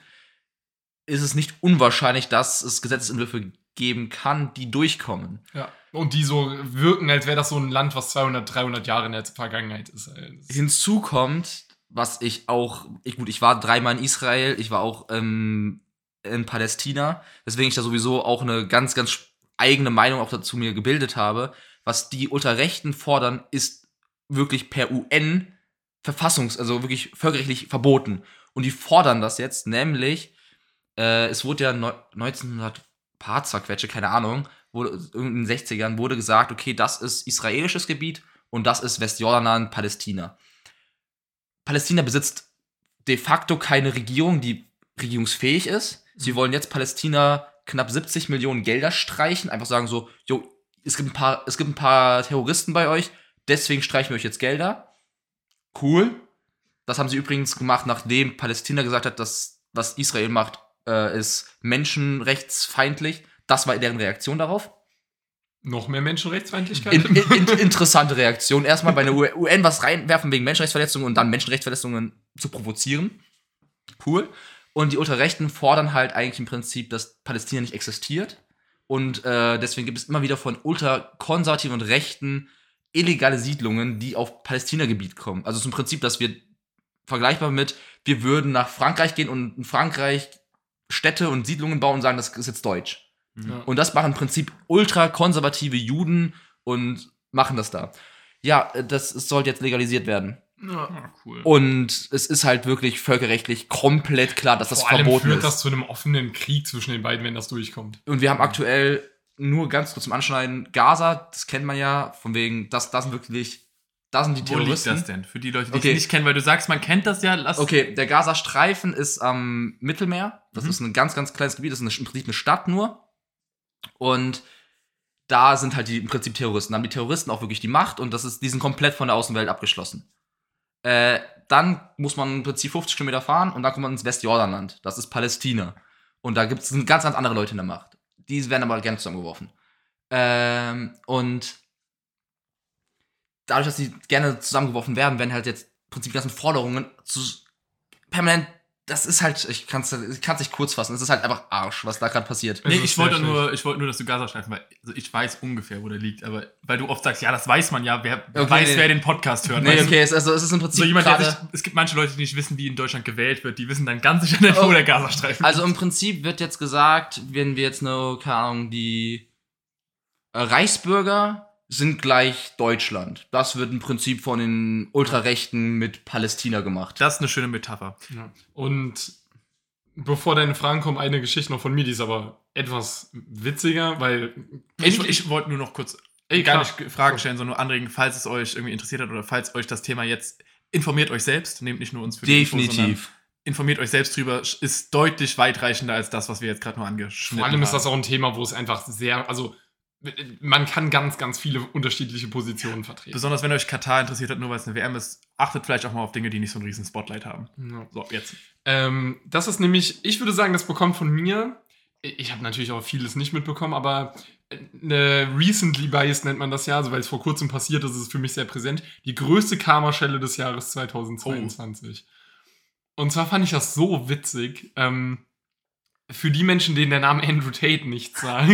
ist es nicht unwahrscheinlich, dass es Gesetzesentwürfe geben kann, die durchkommen.
Ja. Und die so wirken, als wäre das so ein Land, was 200, 300 Jahre in der Vergangenheit ist.
Hinzu kommt, was ich auch, ich, gut, ich war dreimal in Israel, ich war auch ähm, in Palästina, deswegen ich da sowieso auch eine ganz, ganz eigene Meinung auch dazu mir gebildet habe. Was die Ultrarechten fordern, ist wirklich per UN verfassungs-, also wirklich völkerrechtlich verboten. Und die fordern das jetzt, nämlich, äh, es wurde ja neu- 1900 paar zerquetsche, keine Ahnung, wurde, in den 60ern wurde gesagt, okay, das ist israelisches Gebiet und das ist Westjordanland, Palästina. Palästina besitzt de facto keine Regierung, die regierungsfähig ist. Sie wollen jetzt Palästina knapp 70 Millionen Gelder streichen, einfach sagen so, jo, es gibt ein paar, es gibt ein paar Terroristen bei euch, deswegen streichen wir euch jetzt Gelder. Cool. Das haben sie übrigens gemacht, nachdem Palästina gesagt hat, dass was Israel macht, äh, ist menschenrechtsfeindlich. Das war deren Reaktion darauf.
Noch mehr Menschenrechtsfeindlichkeit?
In, in, in, interessante Reaktion. Erstmal bei der UN was reinwerfen wegen Menschenrechtsverletzungen und dann Menschenrechtsverletzungen zu provozieren. Cool. Und die Ultrarechten fordern halt eigentlich im Prinzip, dass Palästina nicht existiert. Und äh, deswegen gibt es immer wieder von ultrakonservativen und Rechten illegale Siedlungen, die auf Palästina-Gebiet kommen. Also zum Prinzip, dass wir vergleichbar mit, wir würden nach Frankreich gehen und in Frankreich Städte und Siedlungen bauen und sagen, das ist jetzt deutsch.
Ja.
Und das machen im Prinzip ultrakonservative Juden und machen das da. Ja, äh, das es sollte jetzt legalisiert werden.
Ah, cool.
Und es ist halt wirklich völkerrechtlich komplett klar, dass das
Vor allem
verboten
führt
ist.
das zu einem offenen Krieg zwischen den beiden, wenn das durchkommt.
und wir haben aktuell nur ganz kurz zum Anschneiden Gaza, das kennt man ja, von wegen, das, das sind wirklich, da sind die
Wo liegt
Terroristen.
das denn? Für die Leute, die
Okay.
es nicht kennen, weil du sagst, man kennt das ja. Lass
Okay, der Gazastreifen ist am Mittelmeer. Das
Mhm.
ist ein ganz, ganz kleines Gebiet. Das ist eine, im Prinzip eine Stadt nur. Und da sind halt die im Prinzip Terroristen. Da haben die Terroristen auch wirklich die Macht und das ist, die sind komplett von der Außenwelt abgeschlossen. Äh, dann muss man im Prinzip 50 Kilometer fahren und dann kommt man ins Westjordanland. Das ist Palästina. Und da gibt es ganz, ganz andere Leute in der Macht. Die werden aber gerne zusammengeworfen. Ähm, und dadurch, dass sie gerne zusammengeworfen werden, werden halt jetzt im Prinzip die ganzen Forderungen zu permanent. Das ist halt, ich kann es ich kann's nicht kurz fassen. Es ist halt einfach Arsch, was da gerade passiert.
Nee,
ist
ich wollte nur, ich wollte nur, dass du Gazastreifen, weil also ich weiß ungefähr, wo der liegt, aber weil du oft sagst, ja, das weiß man ja, wer,
Okay,
weiß,
nee.
wer den Podcast hört.
Nee,
weißt du?
okay, es, also, es ist im
So
Prinzip
jemand, der
gerade.
sich, es gibt manche Leute, die nicht wissen, wie in Deutschland gewählt wird, die wissen dann ganz sicher nicht, wo
Oh.
der Gazastreifen
Also im Prinzip wird jetzt gesagt, wenn wir jetzt eine, keine Ahnung, die äh, Reichsbürger sind gleich Deutschland. Das wird im Prinzip von den Ultrarechten mit Palästina gemacht.
Das ist eine schöne Metapher.
Ja. Und bevor deine Fragen kommen, eine Geschichte noch von mir, die ist aber etwas witziger, weil.
Ich, ich wollte nur noch kurz
Ey,
gar
klar.
nicht Fragen stellen, sondern nur anregen, falls es euch irgendwie interessiert hat oder falls euch das Thema jetzt informiert euch selbst, nehmt nicht nur uns für die Info, sondern
Definitiv.
informiert euch selbst drüber, ist deutlich weitreichender als das, was wir jetzt gerade nur angeschnitten
Vor allem ist
haben.
das auch ein Thema, wo es einfach sehr, also man kann ganz, ganz viele unterschiedliche Positionen vertreten.
Besonders wenn euch Katar interessiert hat, nur weil es eine WM ist, achtet vielleicht auch mal auf Dinge, die nicht so einen riesen Spotlight haben.
Ja.
So, jetzt.
Ähm, das ist nämlich, ich würde sagen, das bekommt von mir, ich habe natürlich auch vieles nicht mitbekommen, aber eine Recently Biased nennt man das ja, also weil es vor kurzem passiert ist, ist es für mich sehr präsent, die größte Karma-Schelle des Jahres 2022. Und zwar fand ich das so witzig, ähm, für die Menschen, denen der Name Andrew Tate nichts sagt.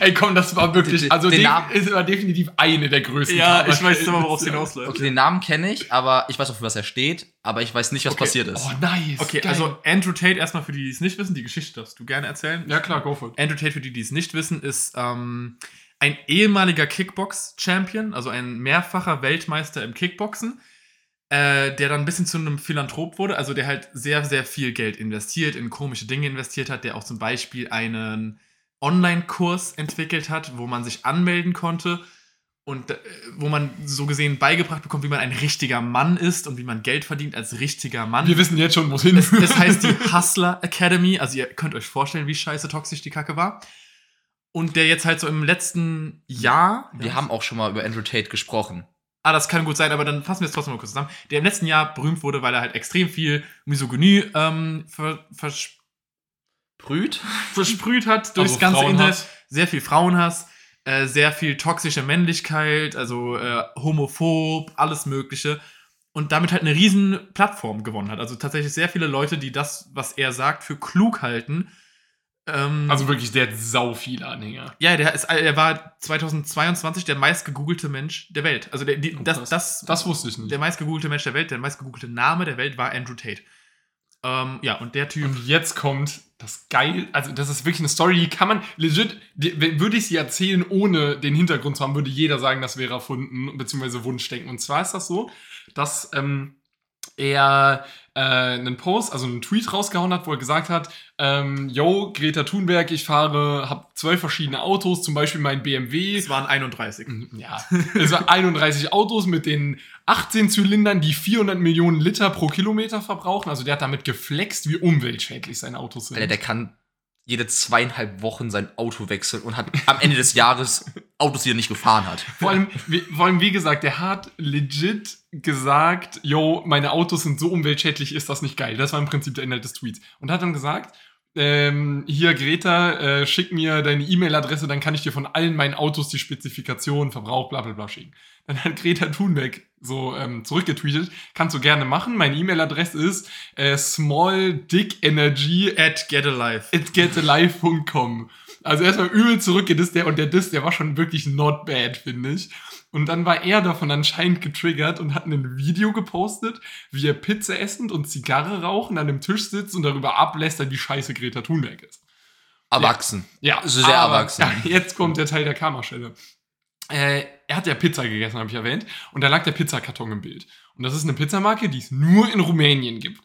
Ey, komm, das war wirklich,
Den-
also
den
de
Namen-
es war definitiv eine der größten
Ja, ich
Karma-Schellen
weiß immer, worauf es hinausläuft.
Okay, den Namen kenne ich, aber ich weiß auch, für was er steht, aber ich weiß nicht, was
Okay.
passiert ist.
Oh, nice.
Okay,
geil.
also Andrew Tate, erstmal für die, die es nicht wissen, die Geschichte darfst du gerne erzählen.
Ja, klar, go for it.
Andrew Tate, für die, die es nicht wissen, ist ähm, ein ehemaliger Kickbox-Champion, also ein mehrfacher Weltmeister im Kickboxen, äh, der dann ein bisschen zu einem Philanthrop wurde, also der halt sehr, sehr viel Geld investiert, in komische Dinge investiert hat, der auch zum Beispiel einen Online-Kurs entwickelt hat, wo man sich anmelden konnte und äh, wo man so gesehen beigebracht bekommt, wie man ein richtiger Mann ist und wie man Geld verdient als richtiger Mann.
Wir wissen jetzt schon, wo es hin
Es, es heißt die Hustler Academy. Also ihr könnt euch vorstellen, wie scheiße toxisch die Kacke war. Und der jetzt halt so im letzten Jahr.
Wir haben auch schon mal über Andrew Tate gesprochen.
Ah, das kann gut sein, aber dann fassen wir es trotzdem mal kurz zusammen. Der im letzten Jahr berühmt wurde, weil er halt extrem viel Misogynie ähm, ver, vers,
Brüt?
versprüht hat durchs
Also
ganze
Frauenhass.
Internet. Sehr viel Frauenhass, äh, sehr viel toxische Männlichkeit, also äh, homophob, alles Mögliche. Und damit halt eine riesen Plattform gewonnen hat. Also tatsächlich sehr viele Leute, die das, was er sagt, für klug halten. Ähm,
Also wirklich, der hat sau viele Anhänger.
ja, der, ist, er war 2022 der meistgegoogelte Mensch der Welt. Also der, die,
Oh,
das,
krass.
das,
Das wusste ich nicht.
der meistgegoogelte Mensch der Welt, der meistgegoogelte Name der Welt war Andrew Tate. Ähm, ja, und der Typ.
Und jetzt kommt das geil, also das ist wirklich eine Story, die kann man legit, die, würde ich sie erzählen, ohne den Hintergrund zu haben, würde jeder sagen, das wäre erfunden, beziehungsweise Wunschdenken. Und zwar ist das so, dass ähm, er äh, einen Post, also einen Tweet rausgehauen hat, wo er gesagt hat, ähm, yo, Greta Thunberg, ich fahre, habe zwölf verschiedene Autos, zum Beispiel mein BMW.
es waren 31.
Ja, es waren 31 Autos mit den 18 Zylindern, die 400 Millionen Liter pro Kilometer verbrauchen. Also der hat damit geflext, wie umweltschädlich seine Autos sind.
Alter, der kann jede zweieinhalb Wochen sein Auto wechseln und hat am Ende des Jahres Autos, die er nicht gefahren hat.
vor, allem, wie, vor allem, wie gesagt, der hat legit gesagt, yo, meine Autos sind so umweltschädlich, ist das nicht geil. Das war im Prinzip der Inhalt des Tweets. Und hat dann gesagt, ähm, hier Greta, äh, schick mir deine E-Mail-Adresse, dann kann ich dir von allen meinen Autos die Spezifikation, Verbrauch, bla bla bla schicken. Dann hat Greta Thunberg so ähm, zurückgetweetet, kannst du gerne machen. Meine E-Mail-Adresse ist äh, smalldickenergy
At Get Alive.
at getalive.com. Also erstmal übel zurückgedisst, der und der Diss, der war schon wirklich not bad, finde ich. Und dann war er davon anscheinend getriggert und hat ein Video gepostet, wie er Pizza essend und Zigarre rauchen an einem Tisch sitzt und darüber ablästert, wie scheiße Greta Thunberg ist.
Erwachsen.
Ja,
Also sehr erwachsen.
Ja, jetzt kommt der Teil der Karma-Stelle. Äh, er hat ja Pizza gegessen, habe ich erwähnt. Und da lag der Pizzakarton im Bild. Und das ist eine Pizzamarke, die es nur in Rumänien gibt.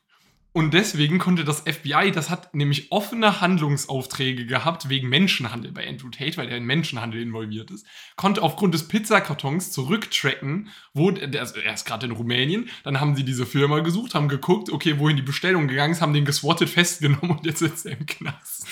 Und deswegen konnte das FBI, das hat nämlich offene Handlungsaufträge gehabt wegen Menschenhandel bei Andrew Tate, weil er in Menschenhandel involviert ist, konnte aufgrund des Pizzakartons zurücktracken, wo, der- er ist gerade in Rumänien, dann haben sie diese Firma gesucht, haben geguckt, okay, wohin die Bestellung gegangen ist, haben den geswattet festgenommen und jetzt sitzt er im Knast.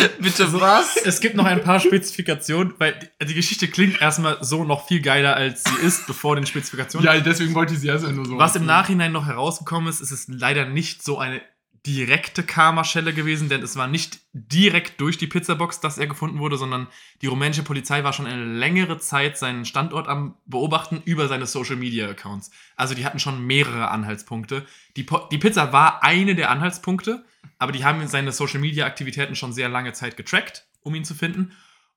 Bitte was?
Es gibt noch ein paar Spezifikationen, weil die, die Geschichte klingt erstmal so noch viel geiler, als sie ist, bevor den Spezifikationen.
Ja, deswegen wollte ich sie erst nur so.
Was im Nachhinein noch herausgekommen ist, ist es leider nicht so eine direkte Karma-Schelle gewesen, denn es war nicht direkt durch die Pizzabox, dass er gefunden wurde, sondern die rumänische Polizei war schon eine längere Zeit seinen Standort am Beobachten über seine Social-Media-Accounts. Also die hatten schon mehrere Anhaltspunkte. Die, Po- die Pizza war eine der Anhaltspunkte, aber die haben seine Social-Media-Aktivitäten schon sehr lange Zeit getrackt, um ihn zu finden.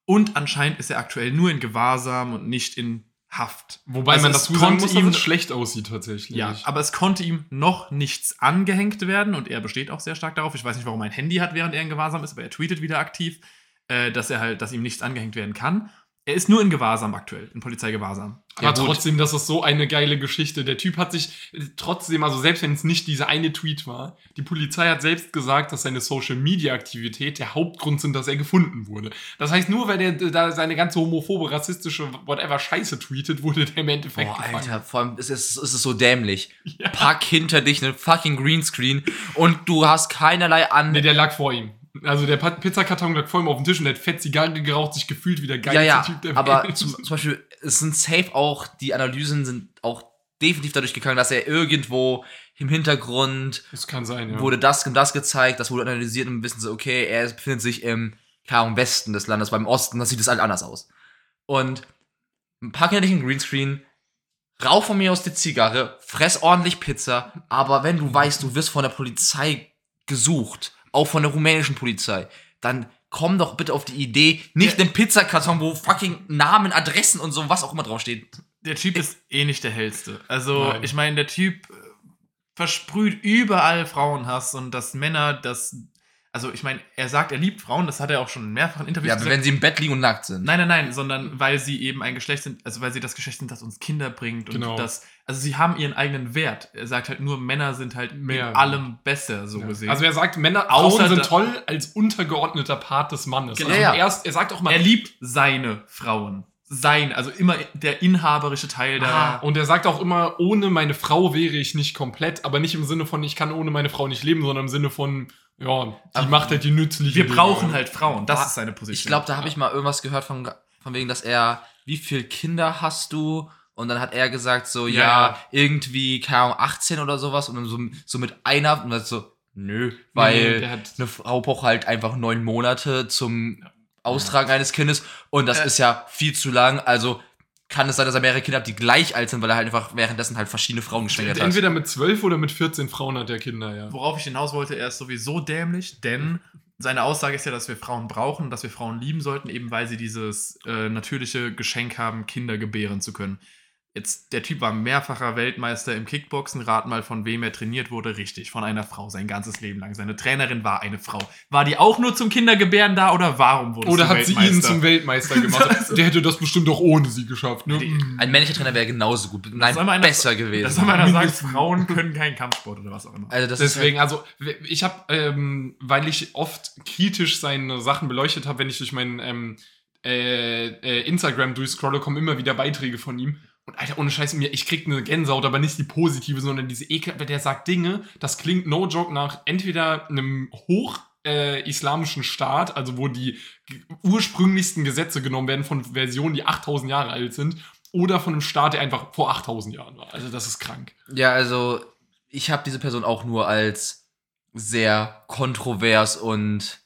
Und anscheinend ist er aktuell nur in Gewahrsam und nicht in Haft.
Wobei
Also
man dazu sagen muss, dass
ihm-
es schlecht aussieht tatsächlich.
Ja, aber es konnte ihm noch nichts angehängt werden und er besteht auch sehr stark darauf. Ich weiß nicht, warum er ein Handy hat, während er in Gewahrsam ist, aber er tweetet wieder aktiv, äh, dass er halt, dass ihm nichts angehängt werden kann. Er ist nur in Gewahrsam aktuell, in Polizeigewahrsam.
Aber trotzdem, das ist so eine geile Geschichte. Der Typ hat sich äh, trotzdem, also selbst wenn es nicht dieser eine Tweet war, die Polizei hat selbst gesagt, dass seine Social Media Aktivität der Hauptgrund sind, dass er gefunden wurde. Das heißt, nur weil der da seine ganze homophobe, rassistische, whatever Scheiße tweetet, wurde der im Endeffekt
Boah,
gefangen.
Alter, vor allem ist es, ist es so dämlich.
Ja.
Pack hinter dich einen fucking Greenscreen und du hast keinerlei an.
Nee, der lag vor ihm. Also der Pizzakarton lag vor ihm auf dem Tisch und der hat fett Zigarre geraucht, sich gefühlt wie der
ja,
geilste
ja,
Typ der
aber
Welt.
zum, zum Beispiel, es sind safe auch, die Analysen sind auch definitiv dadurch gegangen, dass er irgendwo im Hintergrund
das kann sein, ja.
wurde das und das gezeigt, das wurde analysiert und wissen so, okay, er befindet sich im, Ahnung, Westen des Landes, beim Osten, das sieht das halt anders aus. Und pack dir nicht einen Greenscreen, rauch von mir aus die Zigarre, fress ordentlich Pizza, aber wenn du weißt, du wirst von der Polizei gesucht, auch von der rumänischen Polizei, dann komm doch bitte auf die Idee, nicht einen Pizzakarton, wo fucking Namen, Adressen und so, was auch immer draufsteht.
Der Typ ist eh nicht der hellste. Also,
Nein.
ich meine, der Typ äh, versprüht überall Frauenhass und dass Männer das. Also, ich meine, er sagt, er liebt Frauen, das hat er auch schon in mehrfachen Interviews
Ja,
gesagt.
wenn sie im Bett liegen und nackt sind.
Nein, nein, nein, sondern weil sie eben ein Geschlecht sind, also weil sie das Geschlecht sind, das uns Kinder bringt und
Genau.
das, also sie haben ihren eigenen Wert. Er sagt halt nur, Männer sind halt
Mehr.
in allem besser, so
Ja.
gesehen.
Also er sagt, Männer,
Außer
Frauen sind
da-
toll als untergeordneter Part des Mannes.
Genau.
Also
Ja,
erst, er sagt auch mal,
er liebt seine Frauen. Sein, also immer der inhaberische Teil
Ah,
da.
und er sagt auch immer, ohne meine Frau wäre ich nicht komplett, aber nicht im Sinne von, ich kann ohne meine Frau nicht leben, sondern im Sinne von, ja, die
Aber
macht halt die nützliche.
Wir
Dinge.
brauchen halt Frauen, das
Ah,
ist seine Position.
Ich glaube, da habe ich mal irgendwas gehört von, von wegen, dass er, wie viele Kinder hast du? Und dann hat er gesagt, so, ja,
Ja.
irgendwie, keine Ahnung, 18 oder sowas. Und dann so, so mit einer, und dann so, nö,
Nee,
weil
hat-
eine Frau braucht halt einfach neun Monate zum Austragen eines Kindes. Und das
Äh.
ist ja viel zu lang. Also kann es sein, dass er mehrere Kinder hat, die gleich alt sind, weil er halt einfach währenddessen halt verschiedene Frauen geschwängert hat.
Entweder mit 12 oder mit 14 Frauen hat er Kinder, ja.
Worauf ich hinaus wollte, er ist sowieso dämlich, denn seine Aussage ist ja, dass wir Frauen brauchen, dass wir Frauen lieben sollten, eben weil sie dieses äh, natürliche Geschenk haben, Kinder gebären zu können. Jetzt, der Typ war mehrfacher Weltmeister im Kickboxen. Rat mal, von wem er trainiert wurde. Richtig, von einer Frau, sein ganzes Leben lang. Seine Trainerin war eine Frau. War die auch nur zum Kindergebären da oder warum wurde
Oder hat sie ihn zum Weltmeister gemacht? Der hätte das bestimmt auch ohne sie geschafft, ne?
Ein männlicher Trainer wäre genauso gut. Nein,
einer-
besser gewesen.
Das soll man sagen,
Mindestens.
Frauen können keinen Kampfsport oder was auch immer.
also
Deswegen, also ich habe, ähm, weil ich oft kritisch seine Sachen beleuchtet habe, wenn ich durch mein ähm, äh, äh, Instagram durchscrolle, kommen immer wieder Beiträge von ihm. Und Alter, ohne Scheiß, mir, ich krieg eine Gänsehaut, aber nicht die positive, sondern diese Ekel, der sagt Dinge, das klingt no joke nach entweder einem hoch äh, islamischen Staat, also wo die ursprünglichsten Gesetze genommen werden von Versionen, die 8000 Jahre alt sind, oder von einem Staat, der einfach vor 8000 Jahren war. Also das ist krank.
Ja, also ich habe diese Person auch nur als sehr kontrovers und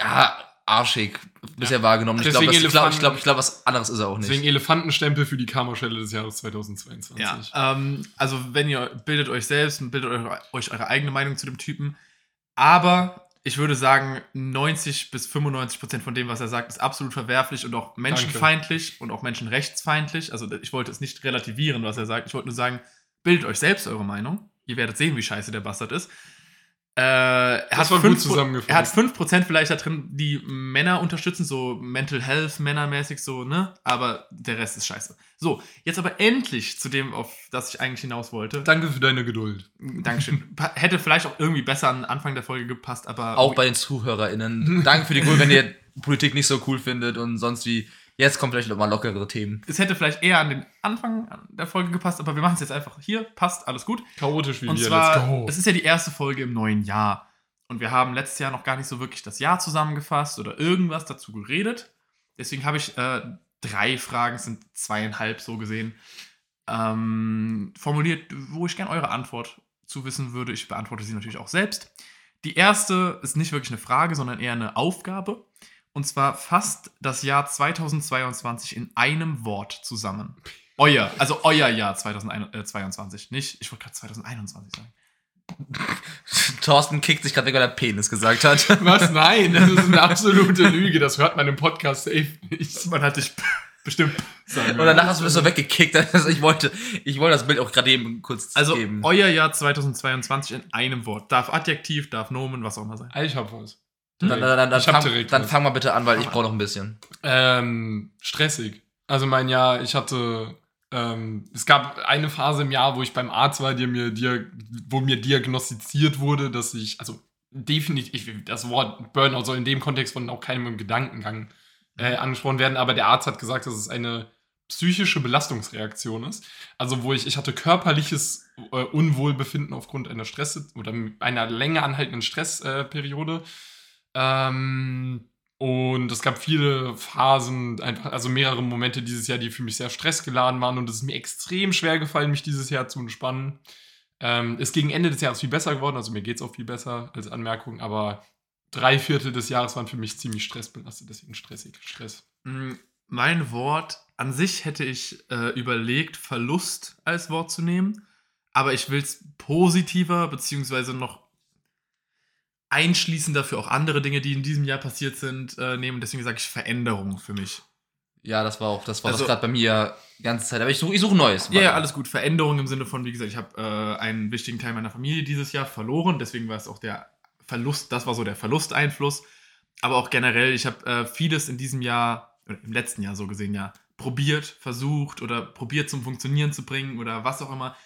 ja, arschig bisher wahrgenommen. Ich glaube,
Deswegen
ich glaube, ich
Elefanten-
glaube, ich glaub, was anderes ist er auch nicht.
Deswegen Elefantenstempel für die Karma-Schelle des Jahres 2022.
Ja, ähm, also wenn ihr bildet euch selbst und bildet eure, euch eure eigene Meinung zu dem Typen. Aber ich würde sagen, 90 bis 95 Prozent von dem, was er sagt, ist absolut verwerflich und auch menschenfeindlich und auch menschenrechtsfeindlich. Also ich wollte es nicht relativieren, was er sagt. Ich wollte nur sagen, bildet euch selbst eure Meinung. Ihr werdet sehen, wie scheiße der Bastard ist. Äh, er, hat fünf er hat 5% vielleicht da drin, die Männer unterstützen, so Mental Health, männermäßig so, ne? Aber der Rest ist scheiße. So, jetzt aber endlich zu dem, auf das ich eigentlich hinaus wollte.
Danke für deine Geduld.
Dankeschön. Hätte vielleicht auch irgendwie besser an den Anfang der Folge gepasst, aber.
auch bei den ZuhörerInnen. Danke für die Cool, wenn ihr Politik nicht so cool findet und sonst wie. Jetzt kommen vielleicht noch mal lockere Themen.
es hätte vielleicht eher an den Anfang der Folge gepasst, aber wir machen es jetzt einfach hier. Passt, alles gut.
Chaotisch wie
Und
wir.
zwar,
Let's go.
es ist ja die erste Folge im neuen Jahr. Und wir haben letztes Jahr noch gar nicht so wirklich das Jahr zusammengefasst oder irgendwas dazu geredet. Deswegen habe ich äh, drei Fragen, es sind zweieinhalb so gesehen, ähm, formuliert, wo ich gerne eure Antwort zu wissen würde. Ich beantworte sie natürlich auch selbst. Die erste ist nicht wirklich eine Frage, sondern eher eine Aufgabe. Und zwar fasst das Jahr 2022 in einem Wort zusammen. Euer, also euer Jahr 2022. Nicht, ich wollte gerade 2021 sagen.
Thorsten kickt sich gerade weg, weil er Penis gesagt hat.
Was? Nein, das ist eine absolute Lüge. Das hört man im Podcast safe nicht.
Man hat dich bestimmt sagen
Und danach hast du das so weggekickt. Also ich wollte, ich wollte das Bild auch gerade eben kurz
Also
geben.
euer Jahr 2022 in einem Wort. Darf Adjektiv, darf Nomen, was auch immer sein.
Ich hab was.
Dann, dann, dann, dann, fang, dann fang mal bitte an, weil ich brauche noch ein bisschen.
Ähm, stressig. Also mein Jahr, ich hatte, ähm, es gab eine Phase im Jahr, wo ich beim Arzt war, mir, wo mir diagnostiziert wurde, dass ich, also definitiv, das Wort Burnout soll in dem Kontext von auch keinem Gedankengang äh, angesprochen werden, aber der Arzt hat gesagt, dass es eine psychische Belastungsreaktion ist. Also wo ich, ich hatte körperliches äh, Unwohlbefinden aufgrund einer Stress- oder einer länger anhaltenden Stressperiode. Ähm, und es gab viele Phasen, einfach, also mehrere Momente dieses Jahr, die für mich sehr stressgeladen waren. Und es ist mir extrem schwer gefallen, mich dieses Jahr zu entspannen. Ähm, ist gegen Ende des Jahres viel besser geworden, also mir geht es auch viel besser als Anmerkung, aber drei Viertel des Jahres waren für mich ziemlich stressbelastet, deswegen stressig. Stress.
Mm, Mein Wort an sich hätte ich äh, überlegt, Verlust als Wort zu nehmen, aber ich will es positiver beziehungsweise noch einschließender für auch andere Dinge, die in diesem Jahr passiert sind, äh, nehmen. Deswegen sage ich Veränderung für mich.
Ja, das war auch, das war
Also-
das gerade bei mir die ganze Zeit. Aber ich suche ich suche Neues.
Ja, ja, alles gut. Veränderung im Sinne von, wie gesagt, ich habe äh, einen wichtigen Teil meiner Familie dieses Jahr verloren. Deswegen war es auch der Verlust, das war so der Verlusteinfluss. Aber auch generell, ich habe äh, vieles in diesem Jahr, im letzten Jahr so gesehen, ja, probiert, versucht oder probiert zum Funktionieren zu bringen oder was auch immer.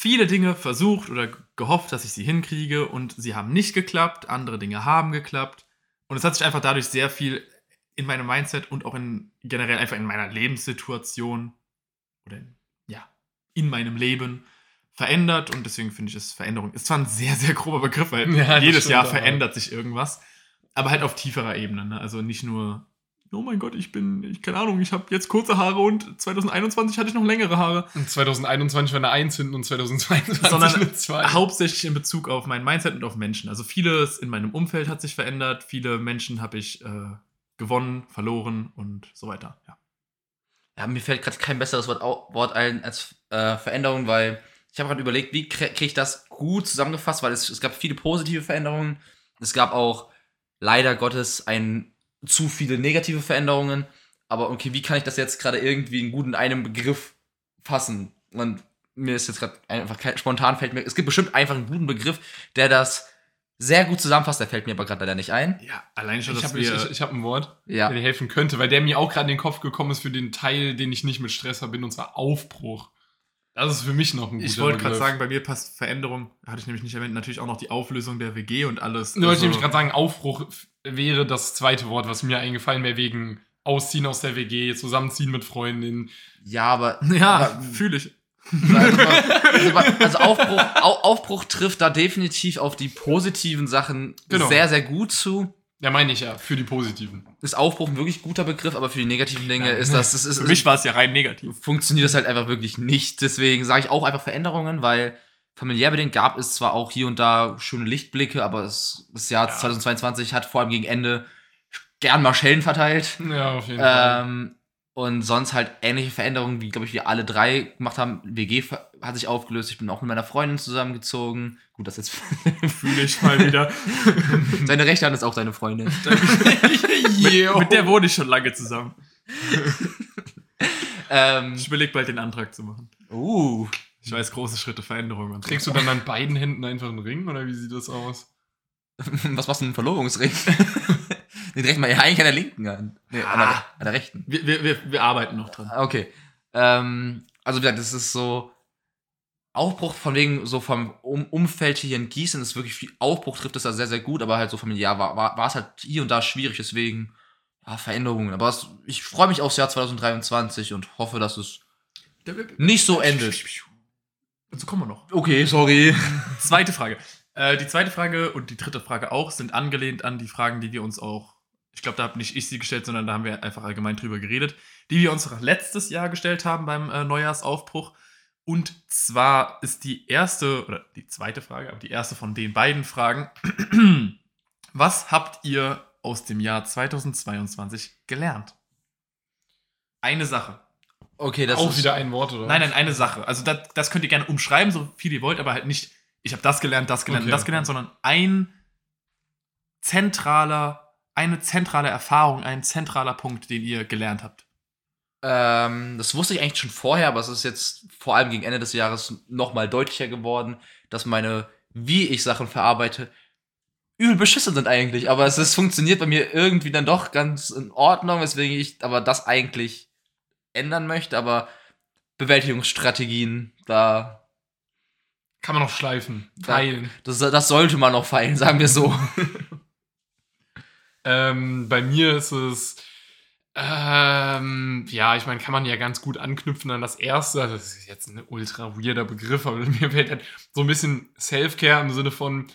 Viele Dinge versucht oder gehofft, dass ich sie hinkriege und sie haben nicht geklappt. Andere Dinge haben geklappt. Und es hat sich einfach dadurch sehr viel in meinem Mindset und auch in generell einfach in meiner Lebenssituation oder in, ja, in meinem Leben verändert und deswegen finde ich es Veränderung. Ist zwar ein sehr, sehr grober Begriff, weil
Ja,
jedes Jahr verändert sich irgendwas, aber halt auf tieferer Ebene. Ne? Also nicht nur, oh mein Gott, ich bin, ich keine Ahnung, ich habe jetzt kurze Haare und 2021 hatte ich noch längere Haare.
Und 2021 war eine 1 hinten und 2022
Sondern
eine 2.
Hauptsächlich in Bezug auf mein Mindset und auf Menschen. Also vieles in meinem Umfeld hat sich verändert, viele Menschen habe ich äh, gewonnen, verloren und so weiter. Ja.
Ja, mir fällt gerade kein besseres Wort, Wort ein als äh, Veränderung, weil ich habe gerade überlegt, wie krie- kriege ich das gut zusammengefasst, weil es, es gab viele positive Veränderungen. Es gab auch leider Gottes ein zu viele negative Veränderungen. Aber okay, wie kann ich das jetzt gerade irgendwie in gut in einem Begriff fassen? Und mir ist jetzt gerade einfach kein, spontan fällt mir, es gibt bestimmt einfach einen guten Begriff, der das sehr gut zusammenfasst. Der fällt mir aber gerade leider nicht ein.
ja, allein schon,
Ich
dass
habe ich,
wir...
ich, ich hab ein Wort,
Ja.
der dir helfen könnte, weil der mir auch gerade in den Kopf gekommen ist für den Teil, den ich nicht mit Stress verbinde, und zwar Aufbruch. Das ist für mich noch ein guter
Ich wollte gerade sagen, bei mir passt Veränderung, hatte ich nämlich nicht erwähnt, natürlich auch noch die Auflösung der WG und alles.
Wollte ich
Also-
nämlich gerade sagen, Aufbruch wäre das zweite Wort, was mir eingefallen wäre, wegen Ausziehen aus der WG, zusammenziehen mit Freundinnen.
Ja, aber
Ja, fühle ich.
Also, also, Aufbruch, Au, Aufbruch trifft da definitiv auf die positiven Sachen
Genau.
sehr, sehr gut zu.
Ja, meine ich ja, für die Positiven.
Ist Aufbruch ein wirklich guter Begriff, aber für die negativen Dinge ist das, das ist,
Für mich war es ja rein negativ.
funktioniert das halt einfach wirklich nicht. Deswegen sage ich auch einfach Veränderungen, weil familiär bedingt gab es zwar auch hier und da schöne Lichtblicke, aber es, das Jahr
Ja.
2022 hat vor allem gegen Ende gern mal Schellen verteilt.
Ja, auf jeden Fall.
Ähm, und sonst halt ähnliche Veränderungen, wie, glaube ich, wir alle drei gemacht haben. WG hat sich aufgelöst. Ich bin auch mit meiner Freundin zusammengezogen. Gut, das jetzt.
Fühle ich mal wieder.
Seine rechte Hand ist auch seine Freundin.
mit, mit der wohne ich schon lange zusammen.
ähm,
Ich überlege bald den Antrag zu machen.
uh.
Ich weiß, große Schritte, Veränderungen.
Trägst du dann an beiden Händen einfach einen Ring oder wie sieht das aus?
Was machst du mit einem Verlobungsring? Den rechten mal ja eigentlich an der linken Hand. Nee, an, der, an der rechten.
wir, wir, wir, wir arbeiten noch dran.
Ah, Okay. Ähm, also wie gesagt, das ist so Aufbruch von wegen so vom um Umfeld hier in Gießen ist wirklich viel Aufbruch trifft es da sehr sehr gut, aber halt so familiär war war, war es halt hier und da schwierig, deswegen ja, Veränderungen. Aber es, ich freue mich aufs Jahr 2023 und hoffe, dass es nicht so endet.
So kommen wir noch.
Okay, sorry.
Zweite Frage. Äh, die zweite Frage und die dritte Frage auch sind angelehnt an die Fragen, die wir uns auch, ich glaube, da habe nicht ich sie gestellt, sondern da haben wir einfach allgemein drüber geredet, die wir uns letztes Jahr gestellt haben beim äh, Neujahrsaufbruch. Und zwar ist die erste, oder die zweite Frage, aber die erste von den beiden Fragen, was habt ihr aus dem Jahr 2022 gelernt? Eine Sache.
Okay, das
auch
ist
wieder ein Wort, oder?
Nein, nein, eine Sache. Also das, das könnt ihr gerne umschreiben, so viel ihr wollt, aber halt nicht, ich habe das gelernt, das gelernt,
Okay,
das gelernt, sondern ein zentraler, eine zentrale Erfahrung, ein zentraler Punkt, den ihr gelernt habt.
Ähm, das wusste ich eigentlich schon vorher, aber es ist jetzt vor allem gegen Ende des Jahres noch mal deutlicher geworden, dass meine, wie ich Sachen verarbeite, übel beschissen sind eigentlich. Aber es ist, funktioniert bei mir irgendwie dann doch ganz in Ordnung, weswegen ich aber das eigentlich ändern möchte. Aber Bewältigungsstrategien, da,
Kann man noch schleifen,
Da-
feilen.
das, das sollte man noch feilen, sagen wir so.
Ähm, bei mir ist es, ähm, ja, ich meine, kann man ja ganz gut anknüpfen an das erste. Also Das ist jetzt ein ultra weirder Begriff, aber mir fällt halt so ein bisschen Self-Care im Sinne von,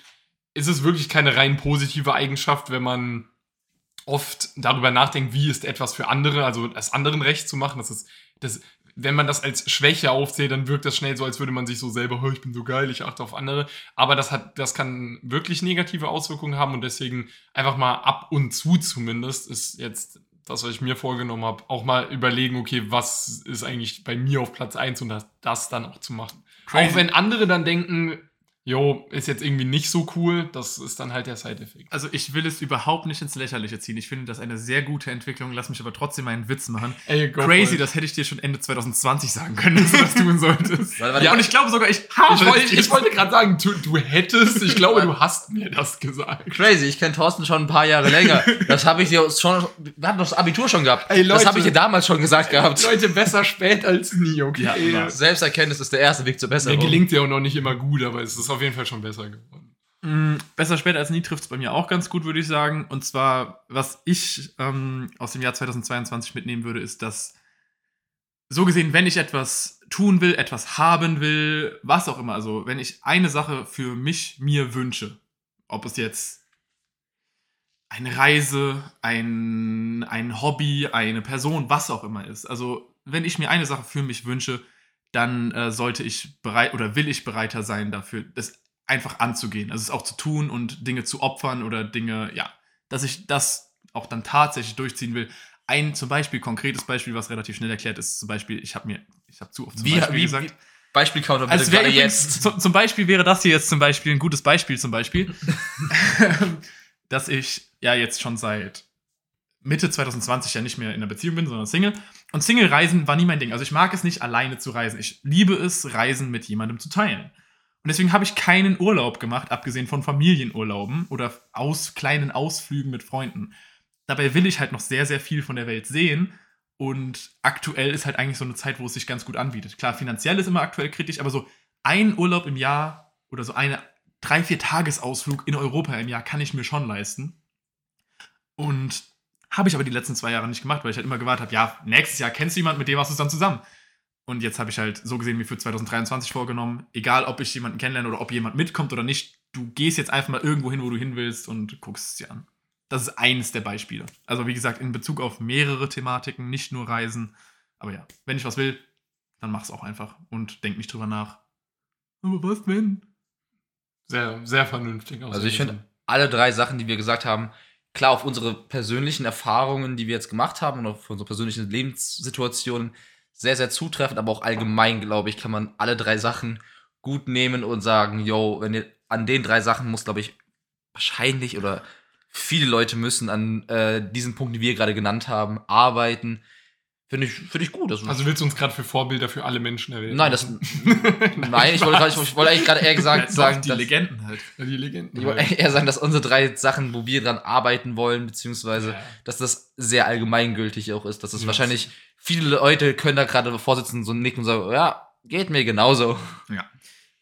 ist es wirklich keine rein positive Eigenschaft, wenn man oft darüber nachdenkt, wie ist etwas für andere, also es anderen recht zu machen. Das ist, das, wenn man das als Schwäche aufzählt, dann wirkt das schnell so, als würde man sich so selber, "Oh, ich bin so geil, ich achte auf andere. Aber das hat, das kann wirklich negative Auswirkungen haben und deswegen einfach mal ab und zu zumindest ist jetzt das, was ich mir vorgenommen habe, auch mal überlegen, okay, was ist eigentlich bei mir auf Platz 1 und das, das dann auch zu machen.
Crazy.
Auch wenn andere dann denken, jo, ist jetzt irgendwie nicht so cool, das ist dann halt der Side-Effekt.
Also ich will es überhaupt nicht ins Lächerliche ziehen. Ich finde das eine sehr gute Entwicklung. Lass mich aber trotzdem einen Witz machen.
Ey,
Crazy,
it.
das hätte ich dir schon Ende 2020 sagen können, dass du das tun solltest.
Warte, warte,
ja, und ich glaube sogar, ich habe
Ich wollte, ich wollte gerade sagen, du, du hättest, ich glaube, du hast mir das gesagt.
Crazy, ich kenne Thorsten schon ein paar Jahre länger. Das habe ich dir schon, wir hatten doch das Abitur schon gehabt.
Ey, Leute.
das habe ich dir damals schon gesagt gehabt.
Leute, besser spät als nie, okay?
Ja.
Selbsterkenntnis ist der erste Weg zur
Mir
Besserung.
gelingt ja auch noch nicht immer gut, aber es ist auf jeden Fall schon besser geworden.
Mm, Besser später als nie trifft es bei mir auch ganz gut, würde ich sagen. Und zwar, was ich ähm, aus dem Jahr 2022 mitnehmen würde, ist, dass so gesehen, wenn ich etwas tun will, etwas haben will, was auch immer, also wenn ich eine Sache für mich mir wünsche, ob es jetzt eine Reise, ein, ein Hobby, eine Person, was auch immer ist. Also wenn ich mir eine Sache für mich wünsche, dann äh, sollte ich bereit oder will ich bereiter sein dafür, das einfach anzugehen. Also es auch zu tun und Dinge zu opfern oder Dinge, ja, dass ich das auch dann tatsächlich durchziehen will. Ein zum Beispiel konkretes Beispiel, was relativ schnell erklärt ist, zum Beispiel, ich habe mir, ich habe zu oft zum
Wie,
Beispiel
wie,
gesagt.
wie Beispielcounter bitte
Also
gerade jetzt.
zu, zum Beispiel wäre das hier jetzt zum Beispiel ein gutes Beispiel zum Beispiel, dass ich ja jetzt schon seit Mitte 2020 ja nicht mehr in einer Beziehung bin, sondern Single. Und Single-Reisen war nie mein Ding. Also ich mag es nicht, alleine zu reisen. Ich liebe es, Reisen mit jemandem zu teilen. Und deswegen habe ich keinen Urlaub gemacht, abgesehen von Familienurlauben oder aus kleinen Ausflügen mit Freunden. Dabei will ich halt noch sehr, sehr viel von der Welt sehen. Und aktuell ist halt eigentlich so eine Zeit, wo es sich ganz gut anbietet. Klar, finanziell ist immer aktuell kritisch, aber so ein Urlaub im Jahr oder so eine drei, vier Tagesausflug in Europa im Jahr kann ich mir schon leisten. Und habe ich aber die letzten zwei Jahre nicht gemacht, weil ich halt immer gewartet habe, ja, nächstes Jahr kennst du jemanden, mit dem machst du es dann zusammen. Und jetzt habe ich halt so gesehen mir für 2023 vorgenommen, egal ob ich jemanden kennenlerne oder ob jemand mitkommt oder nicht, du gehst jetzt einfach mal irgendwo hin, wo du hin willst und guckst es dir an. Das ist eines der Beispiele. Also wie gesagt, in Bezug auf mehrere Thematiken, nicht nur Reisen. Aber ja, wenn ich was will, dann mach's auch einfach und denk nicht drüber nach. Aber was wenn?
Sehr, sehr vernünftig.
Also ich finde alle drei Sachen, die wir gesagt haben, klar auf unsere persönlichen Erfahrungen, die wir jetzt gemacht haben und auf unsere persönlichen Lebenssituationen sehr, sehr zutreffend, aber auch allgemein, glaube ich, kann man alle drei Sachen gut nehmen und sagen, yo, wenn ihr an den drei Sachen muss, glaube ich, wahrscheinlich oder viele Leute müssen an äh, diesen Punkten, die wir gerade genannt haben, arbeiten. Finde ich, finde ich gut. Also,
Also willst du uns gerade für Vorbilder für alle Menschen erwähnen?
nein, das, nein, ich wollte, gerade- ich wollte eigentlich gerade eher gesagt
Doch,
sagen,
die
dass-
Legenden halt.
Ja, die Legenden.
Ich wollte
halt.
eher sagen, dass unsere drei Sachen, wo wir dran arbeiten wollen, beziehungsweise,
Ja.
dass das sehr allgemeingültig auch ist. Dass es
Ja.
wahrscheinlich viele Leute können da gerade vorsitzen, so nicken und sagen, ja, geht mir genauso.
Ja.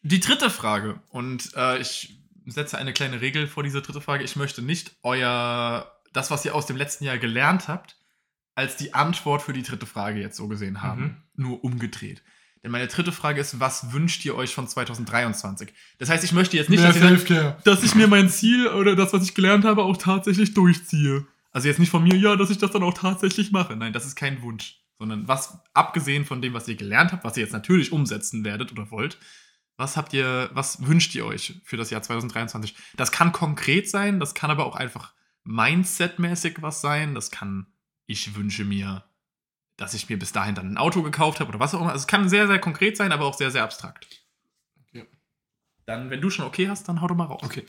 Die dritte Frage, und äh, ich setze eine kleine Regel vor diese dritte Frage. Ich möchte nicht euer, das, was ihr aus dem letzten Jahr gelernt habt, als die Antwort für die dritte Frage jetzt so gesehen haben. Nur umgedreht. Denn meine dritte Frage ist, was wünscht ihr euch von 2023? Das heißt, ich möchte jetzt nicht,
Mehr
dass,
Selfcare.
dass ich mir mein Ziel oder das, was ich gelernt habe, auch tatsächlich durchziehe. Also jetzt nicht von mir, ja, dass ich das dann auch tatsächlich mache. Nein, das ist kein Wunsch. Sondern was, abgesehen von dem, was ihr gelernt habt, was ihr jetzt natürlich umsetzen werdet oder wollt, was habt ihr, was wünscht ihr euch für das Jahr 2023? Das kann konkret sein, das kann aber auch einfach Mindset-mäßig was sein. Das kann, ich wünsche mir, dass ich mir bis dahin dann ein Auto gekauft habe oder was auch immer. Also es kann sehr, sehr konkret sein, aber auch sehr, sehr abstrakt.
Ja.
Dann, wenn du schon okay hast, dann hau doch mal raus.
Okay.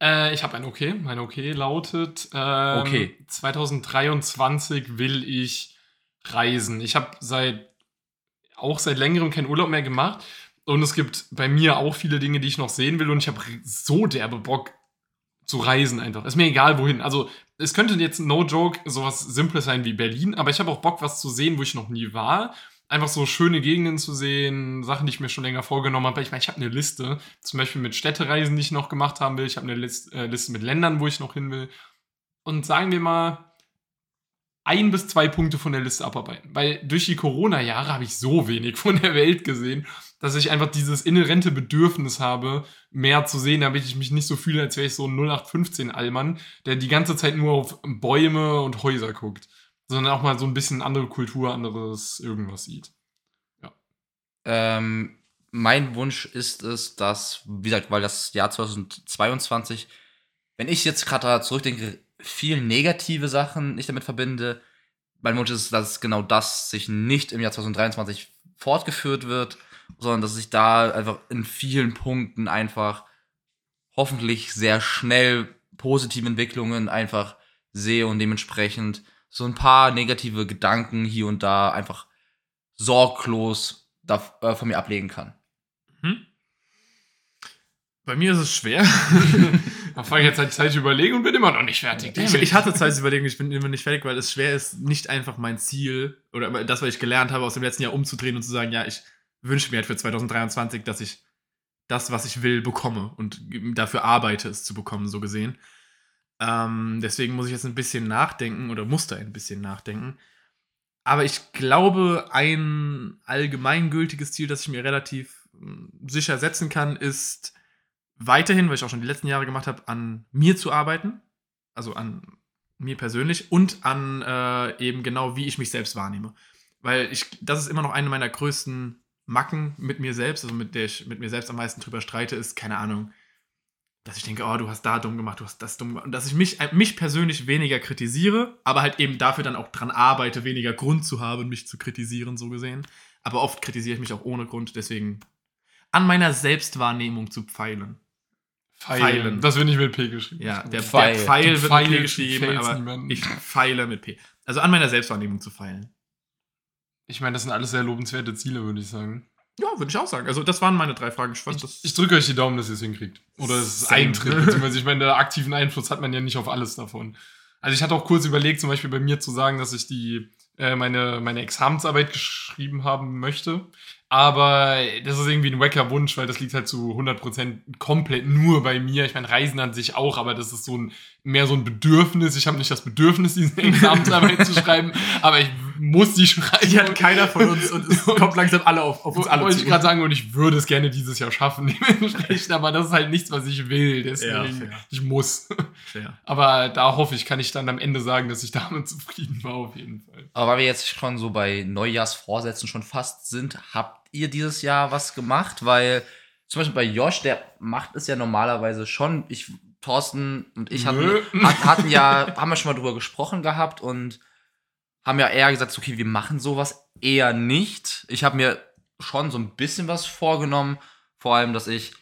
Äh, ich habe ein Okay. Mein Okay lautet: ähm,
Okay.
2023 will ich reisen. Ich habe seit auch seit längerem keinen Urlaub mehr gemacht. Und es gibt bei mir auch viele Dinge, die ich noch sehen will. Und ich habe so derbe Bock zu reisen einfach. Ist mir egal wohin. Also es könnte jetzt no joke sowas Simples sein wie Berlin, aber ich habe auch Bock, was zu sehen, wo ich noch nie war. Einfach so schöne Gegenden zu sehen, Sachen, die ich mir schon länger vorgenommen habe. Ich meine, ich habe eine Liste, zum Beispiel mit Städtereisen, die ich noch gemacht haben will. Ich habe eine äh, Liste mit Ländern, wo ich noch hin will. Und sagen wir mal, ein bis zwei Punkte von der Liste abarbeiten. Weil durch die Corona-Jahre habe ich so wenig von der Welt gesehen, dass ich einfach dieses inhärente Bedürfnis habe, mehr zu sehen, damit ich mich nicht so fühle, als wäre ich so ein 0815-Allmann, der die ganze Zeit nur auf Bäume und Häuser guckt, sondern auch mal so ein bisschen andere Kultur, anderes irgendwas sieht.
Ähm, mein Wunsch ist es, dass, wie gesagt, weil das Jahr 2022, wenn ich jetzt gerade zurückdenke, viel negative Sachen ich damit verbinde. Mein Wunsch ist, dass genau das sich nicht im Jahr 2023 fortgeführt wird, sondern dass ich da einfach in vielen Punkten einfach hoffentlich sehr schnell positive Entwicklungen einfach sehe und dementsprechend so ein paar negative Gedanken hier und da einfach sorglos da, äh, von mir ablegen kann.
Hm? Bei mir ist es schwer.
Fange ich jetzt halt Zeit zu überlegen und bin immer noch nicht fertig.
Ich, ich hatte Zeit zu überlegen, ich bin immer nicht fertig, weil es schwer ist, nicht einfach mein Ziel oder das, was ich gelernt habe, aus dem letzten Jahr umzudrehen und zu sagen, ja, ich wünsche mir halt für 2023, dass ich das, was ich will, bekomme und dafür arbeite, es zu bekommen, so gesehen. Ähm, deswegen muss ich jetzt ein bisschen nachdenken oder musste ein bisschen nachdenken. Aber ich glaube, ein allgemeingültiges Ziel, das ich mir relativ sicher setzen kann, ist weiterhin, weil ich auch schon die letzten Jahre gemacht habe, an mir zu arbeiten. Also an mir persönlich und an äh, eben genau, wie ich mich selbst wahrnehme. Weil ich, das ist immer noch eine meiner größten Macken mit mir selbst, also mit der ich mit mir selbst am meisten drüber streite, ist, keine Ahnung, dass ich denke, oh, du hast da dumm gemacht, du hast das dumm gemacht. Und dass ich mich, äh, mich persönlich weniger kritisiere, aber halt eben dafür dann auch dran arbeite, weniger Grund zu haben, mich zu kritisieren, so gesehen. Aber oft kritisiere ich mich auch ohne Grund, deswegen an meiner Selbstwahrnehmung zu pfeilen. Pfeilen.
Das wird nicht mit P geschrieben.
Ja, der,
Pfeil.
der Pfeil wird mit P geschrieben, aber
niemanden.
ich pfeile mit P. Also an meiner Selbstwahrnehmung zu feilen.
Ich meine, das sind alles sehr lobenswerte Ziele, würde ich sagen.
Ja, würde ich auch sagen. Also das waren meine drei Fragen. Ich fand das.
Ich drücke euch die Daumen, dass ihr es hinkriegt. Oder es eintritt. Beziehungsweise, ich meine, der aktiven Einfluss hat man ja nicht auf alles davon. Also ich hatte auch kurz überlegt, zum Beispiel bei mir zu sagen, dass ich die äh, meine, meine Examensarbeit geschrieben haben möchte. Aber das ist irgendwie ein wacker Wunsch, weil das liegt halt zu 100% komplett nur bei mir. Ich meine, Reisen an sich auch, aber das ist so ein, mehr so ein Bedürfnis. Ich habe nicht das Bedürfnis, diese Examensarbeit zu schreiben, aber ich muss die schreiben.
Die hat keiner von uns und es kommt langsam alle auf, auf uns alle
Wollte ich gerade sagen, und ich würde es gerne dieses Jahr schaffen, dementsprechend, aber das ist halt nichts, was ich will. Deswegen,
Ja,
ich muss.
Fair.
Aber da hoffe ich, kann ich dann am Ende sagen, dass ich damit zufrieden war, auf jeden Fall.
Aber weil wir jetzt schon so bei Neujahrsvorsätzen schon fast sind, habt ihr dieses Jahr was gemacht? Weil zum Beispiel bei Josh, der macht es ja normalerweise schon. Ich, Thorsten und ich hatten, hatten ja, haben wir schon mal drüber gesprochen gehabt und haben ja eher gesagt, okay, wir machen sowas eher nicht. Ich habe mir schon so ein bisschen was vorgenommen, vor allem, dass ich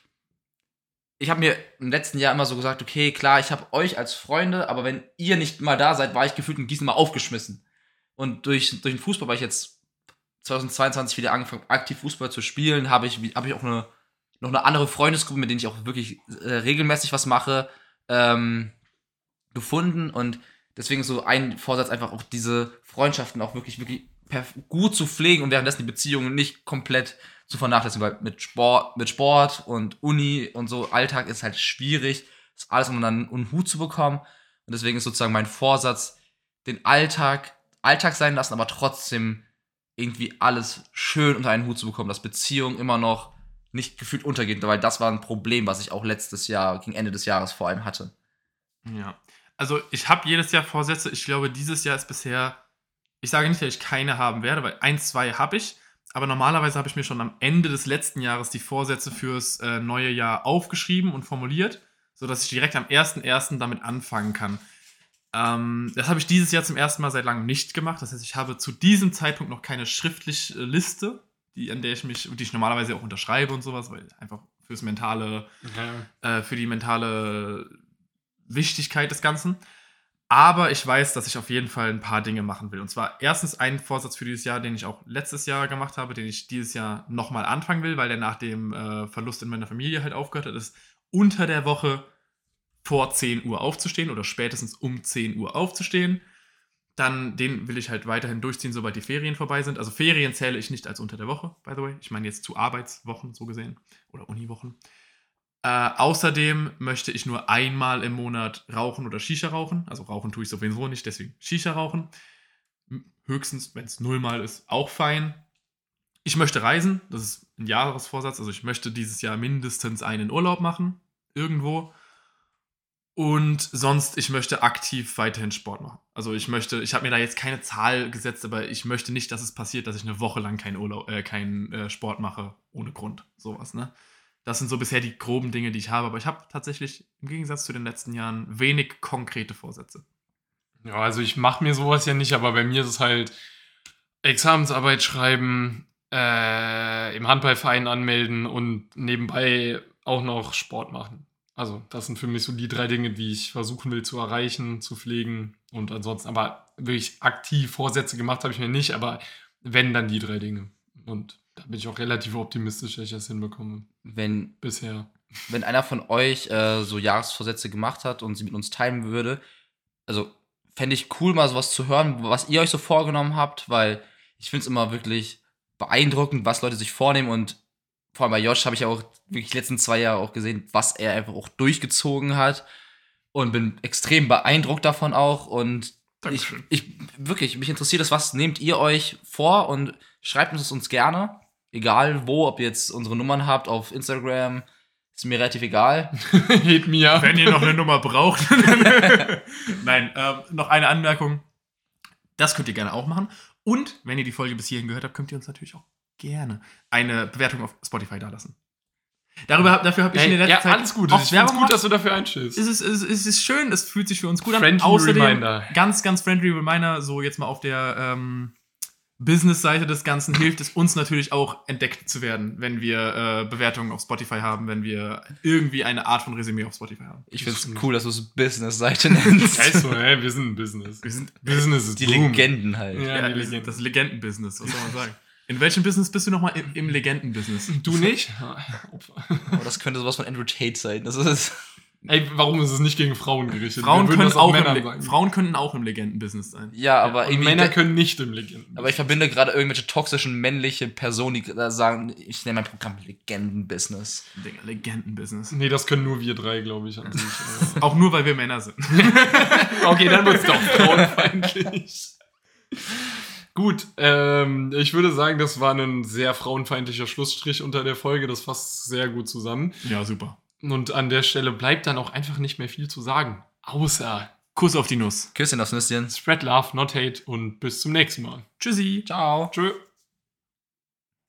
ich habe mir im letzten Jahr immer so gesagt, okay, klar, ich habe euch als Freunde, aber wenn ihr nicht mal da seid, war ich gefühlt in Gießen mal aufgeschmissen. Und durch, durch den Fußball, weil ich jetzt 2022 wieder angefangen aktiv Fußball zu spielen, habe ich, hab ich auch eine, noch eine andere Freundesgruppe, mit denen ich auch wirklich äh, regelmäßig was mache, ähm, gefunden. Und deswegen so ein Vorsatz, einfach auch diese Freundschaften auch wirklich, wirklich gut zu pflegen und währenddessen die Beziehungen nicht komplett zu vernachlässigen, weil mit Sport, mit Sport und Uni und so Alltag ist halt schwierig, das alles um dann einen Hut zu bekommen. Und deswegen ist sozusagen mein Vorsatz, den Alltag Alltag sein lassen, aber trotzdem irgendwie alles schön unter einen Hut zu bekommen, dass Beziehungen immer noch nicht gefühlt untergehen, weil das war ein Problem, was ich auch letztes Jahr, gegen Ende des Jahres vor allem hatte.
Ja. Also ich habe jedes Jahr Vorsätze. Ich glaube, dieses Jahr ist bisher, ich sage nicht, dass ich keine haben werde, weil ein, zwei habe ich. Aber normalerweise habe ich mir schon am Ende des letzten Jahres die Vorsätze fürs äh, neue Jahr aufgeschrieben und formuliert, sodass ich direkt am 1.1. damit anfangen kann. Ähm, das habe ich dieses Jahr zum ersten Mal seit langem nicht gemacht. Das heißt, ich habe zu diesem Zeitpunkt noch keine schriftliche äh, Liste, die, an der ich mich, die ich normalerweise auch unterschreibe und sowas, weil einfach fürs mentale äh, für die mentale Wichtigkeit des Ganzen. Aber ich weiß, dass ich auf jeden Fall ein paar Dinge machen will. Und zwar erstens einen Vorsatz für dieses Jahr, den ich auch letztes Jahr gemacht habe, den ich dieses Jahr nochmal anfangen will, weil der nach dem äh, Verlust in meiner Familie halt aufgehört hat, ist unter der Woche vor 10 Uhr aufzustehen oder spätestens um 10 Uhr aufzustehen. Dann den will ich halt weiterhin durchziehen, sobald die Ferien vorbei sind. Also Ferien zähle ich nicht als unter der Woche, by the way. Ich meine jetzt zu Arbeitswochen so gesehen oder Uniwochen. Äh, außerdem möchte ich nur einmal im Monat rauchen oder Shisha rauchen. Also rauchen tue ich sowieso nicht, deswegen Shisha rauchen. Höchstens, wenn es nullmal ist, auch fein. Ich möchte reisen, das ist ein Jahresvorsatz. Also ich möchte dieses Jahr mindestens einen Urlaub machen, irgendwo. Und sonst, ich möchte aktiv weiterhin Sport machen. Also ich möchte, ich habe mir da jetzt keine Zahl gesetzt, aber ich möchte nicht, dass es passiert, dass ich eine Woche lang keinen Urlaub, äh, keinen äh, Sport mache ohne Grund. Sowas, ne? Das sind so bisher die groben Dinge, die ich habe. Aber ich habe tatsächlich im Gegensatz zu den letzten Jahren wenig konkrete Vorsätze.
Ja, also ich mache mir sowas ja nicht, aber bei mir ist es halt Examensarbeit schreiben, äh, im Handballverein anmelden und nebenbei auch noch Sport machen. Also das sind für mich so die drei Dinge, die ich versuchen will zu erreichen, zu pflegen und ansonsten, aber wirklich aktiv Vorsätze gemacht habe ich mir nicht, aber wenn, dann die drei Dinge. Und da bin ich auch relativ optimistisch, dass ich das hinbekomme.
Wenn,
Bisher.
wenn einer von euch äh, so Jahresvorsätze gemacht hat und sie mit uns teilen würde, also fände ich cool, mal sowas zu hören, was ihr euch so vorgenommen habt, weil ich finde es immer wirklich beeindruckend, was Leute sich vornehmen und vor allem bei Josh habe ich ja auch wirklich die letzten zwei Jahre auch gesehen, was er einfach auch durchgezogen hat und bin extrem beeindruckt davon auch und ich,
Dankeschön.
ich wirklich, mich interessiert das, was nehmt ihr euch vor und schreibt uns das uns gerne, egal wo, ob ihr jetzt unsere Nummern habt auf Instagram, ist mir relativ egal.
Hit mir.
Wenn ihr noch eine Nummer braucht. Nein, ähm, noch eine Anmerkung. Das könnt ihr gerne auch machen. Und wenn ihr die Folge bis hierhin gehört habt, könnt ihr uns natürlich auch gerne eine Bewertung auf Spotify dalassen. Darüber, dafür habe ich in
Ey,
der letzten
ja,
Zeit
alles gut. Ich finde
Werbung
gut, dass du dafür einstehst.
es ist, es, ist, es ist schön, es fühlt sich für uns gut an.
Friendly
Außerdem,
Reminder.
ganz, ganz friendly Reminder, so jetzt mal auf der ähm, Business-Seite des Ganzen, hilft es uns natürlich auch entdeckt zu werden, wenn wir äh, Bewertungen auf Spotify haben, wenn wir irgendwie eine Art von Resümee auf Spotify haben.
Ich finde es cool, dass du es Business-Seite nennst.
Ist so, ey, wir sind ein Business.
Wir sind
Business ist
Die
boom.
Legenden halt.
Ja,
Ja,
die
das,
Legenden.
das Legendenbusiness, was soll man sagen? In welchem Business bist du nochmal? Im, im Legendenbusiness.
Du nicht?
Aber das könnte sowas von Andrew Tate sein. Das ist.
Ey, warum ist es nicht gegen Frauen gerichtet?
Frauen können,
das
auch
sagen.
Frauen können auch im Legendenbusiness sein.
Ja, aber
Und
irgendwie.
Männer können nicht im Legenden.
aber ich verbinde gerade irgendwelche toxischen männliche Personen, die da sagen, ich nenne mein Programm Legenden-Business.
Digga, Legendenbusiness.
Nee, das können nur wir drei, glaube ich, an sich.
Auch nur, weil wir Männer sind.
okay, dann wird es doch frauenfeindlich. Gut, ähm, ich würde sagen, das war ein sehr frauenfeindlicher Schlussstrich unter der Folge. Das fasst sehr gut zusammen.
Ja, super.
Und an der Stelle bleibt dann auch einfach nicht mehr viel zu sagen. Außer
Kuss auf die Nuss.
Küsschen aufs Nüsschen.
Spread Love, not Hate und bis zum nächsten Mal.
Tschüssi.
Ciao.
Tschö.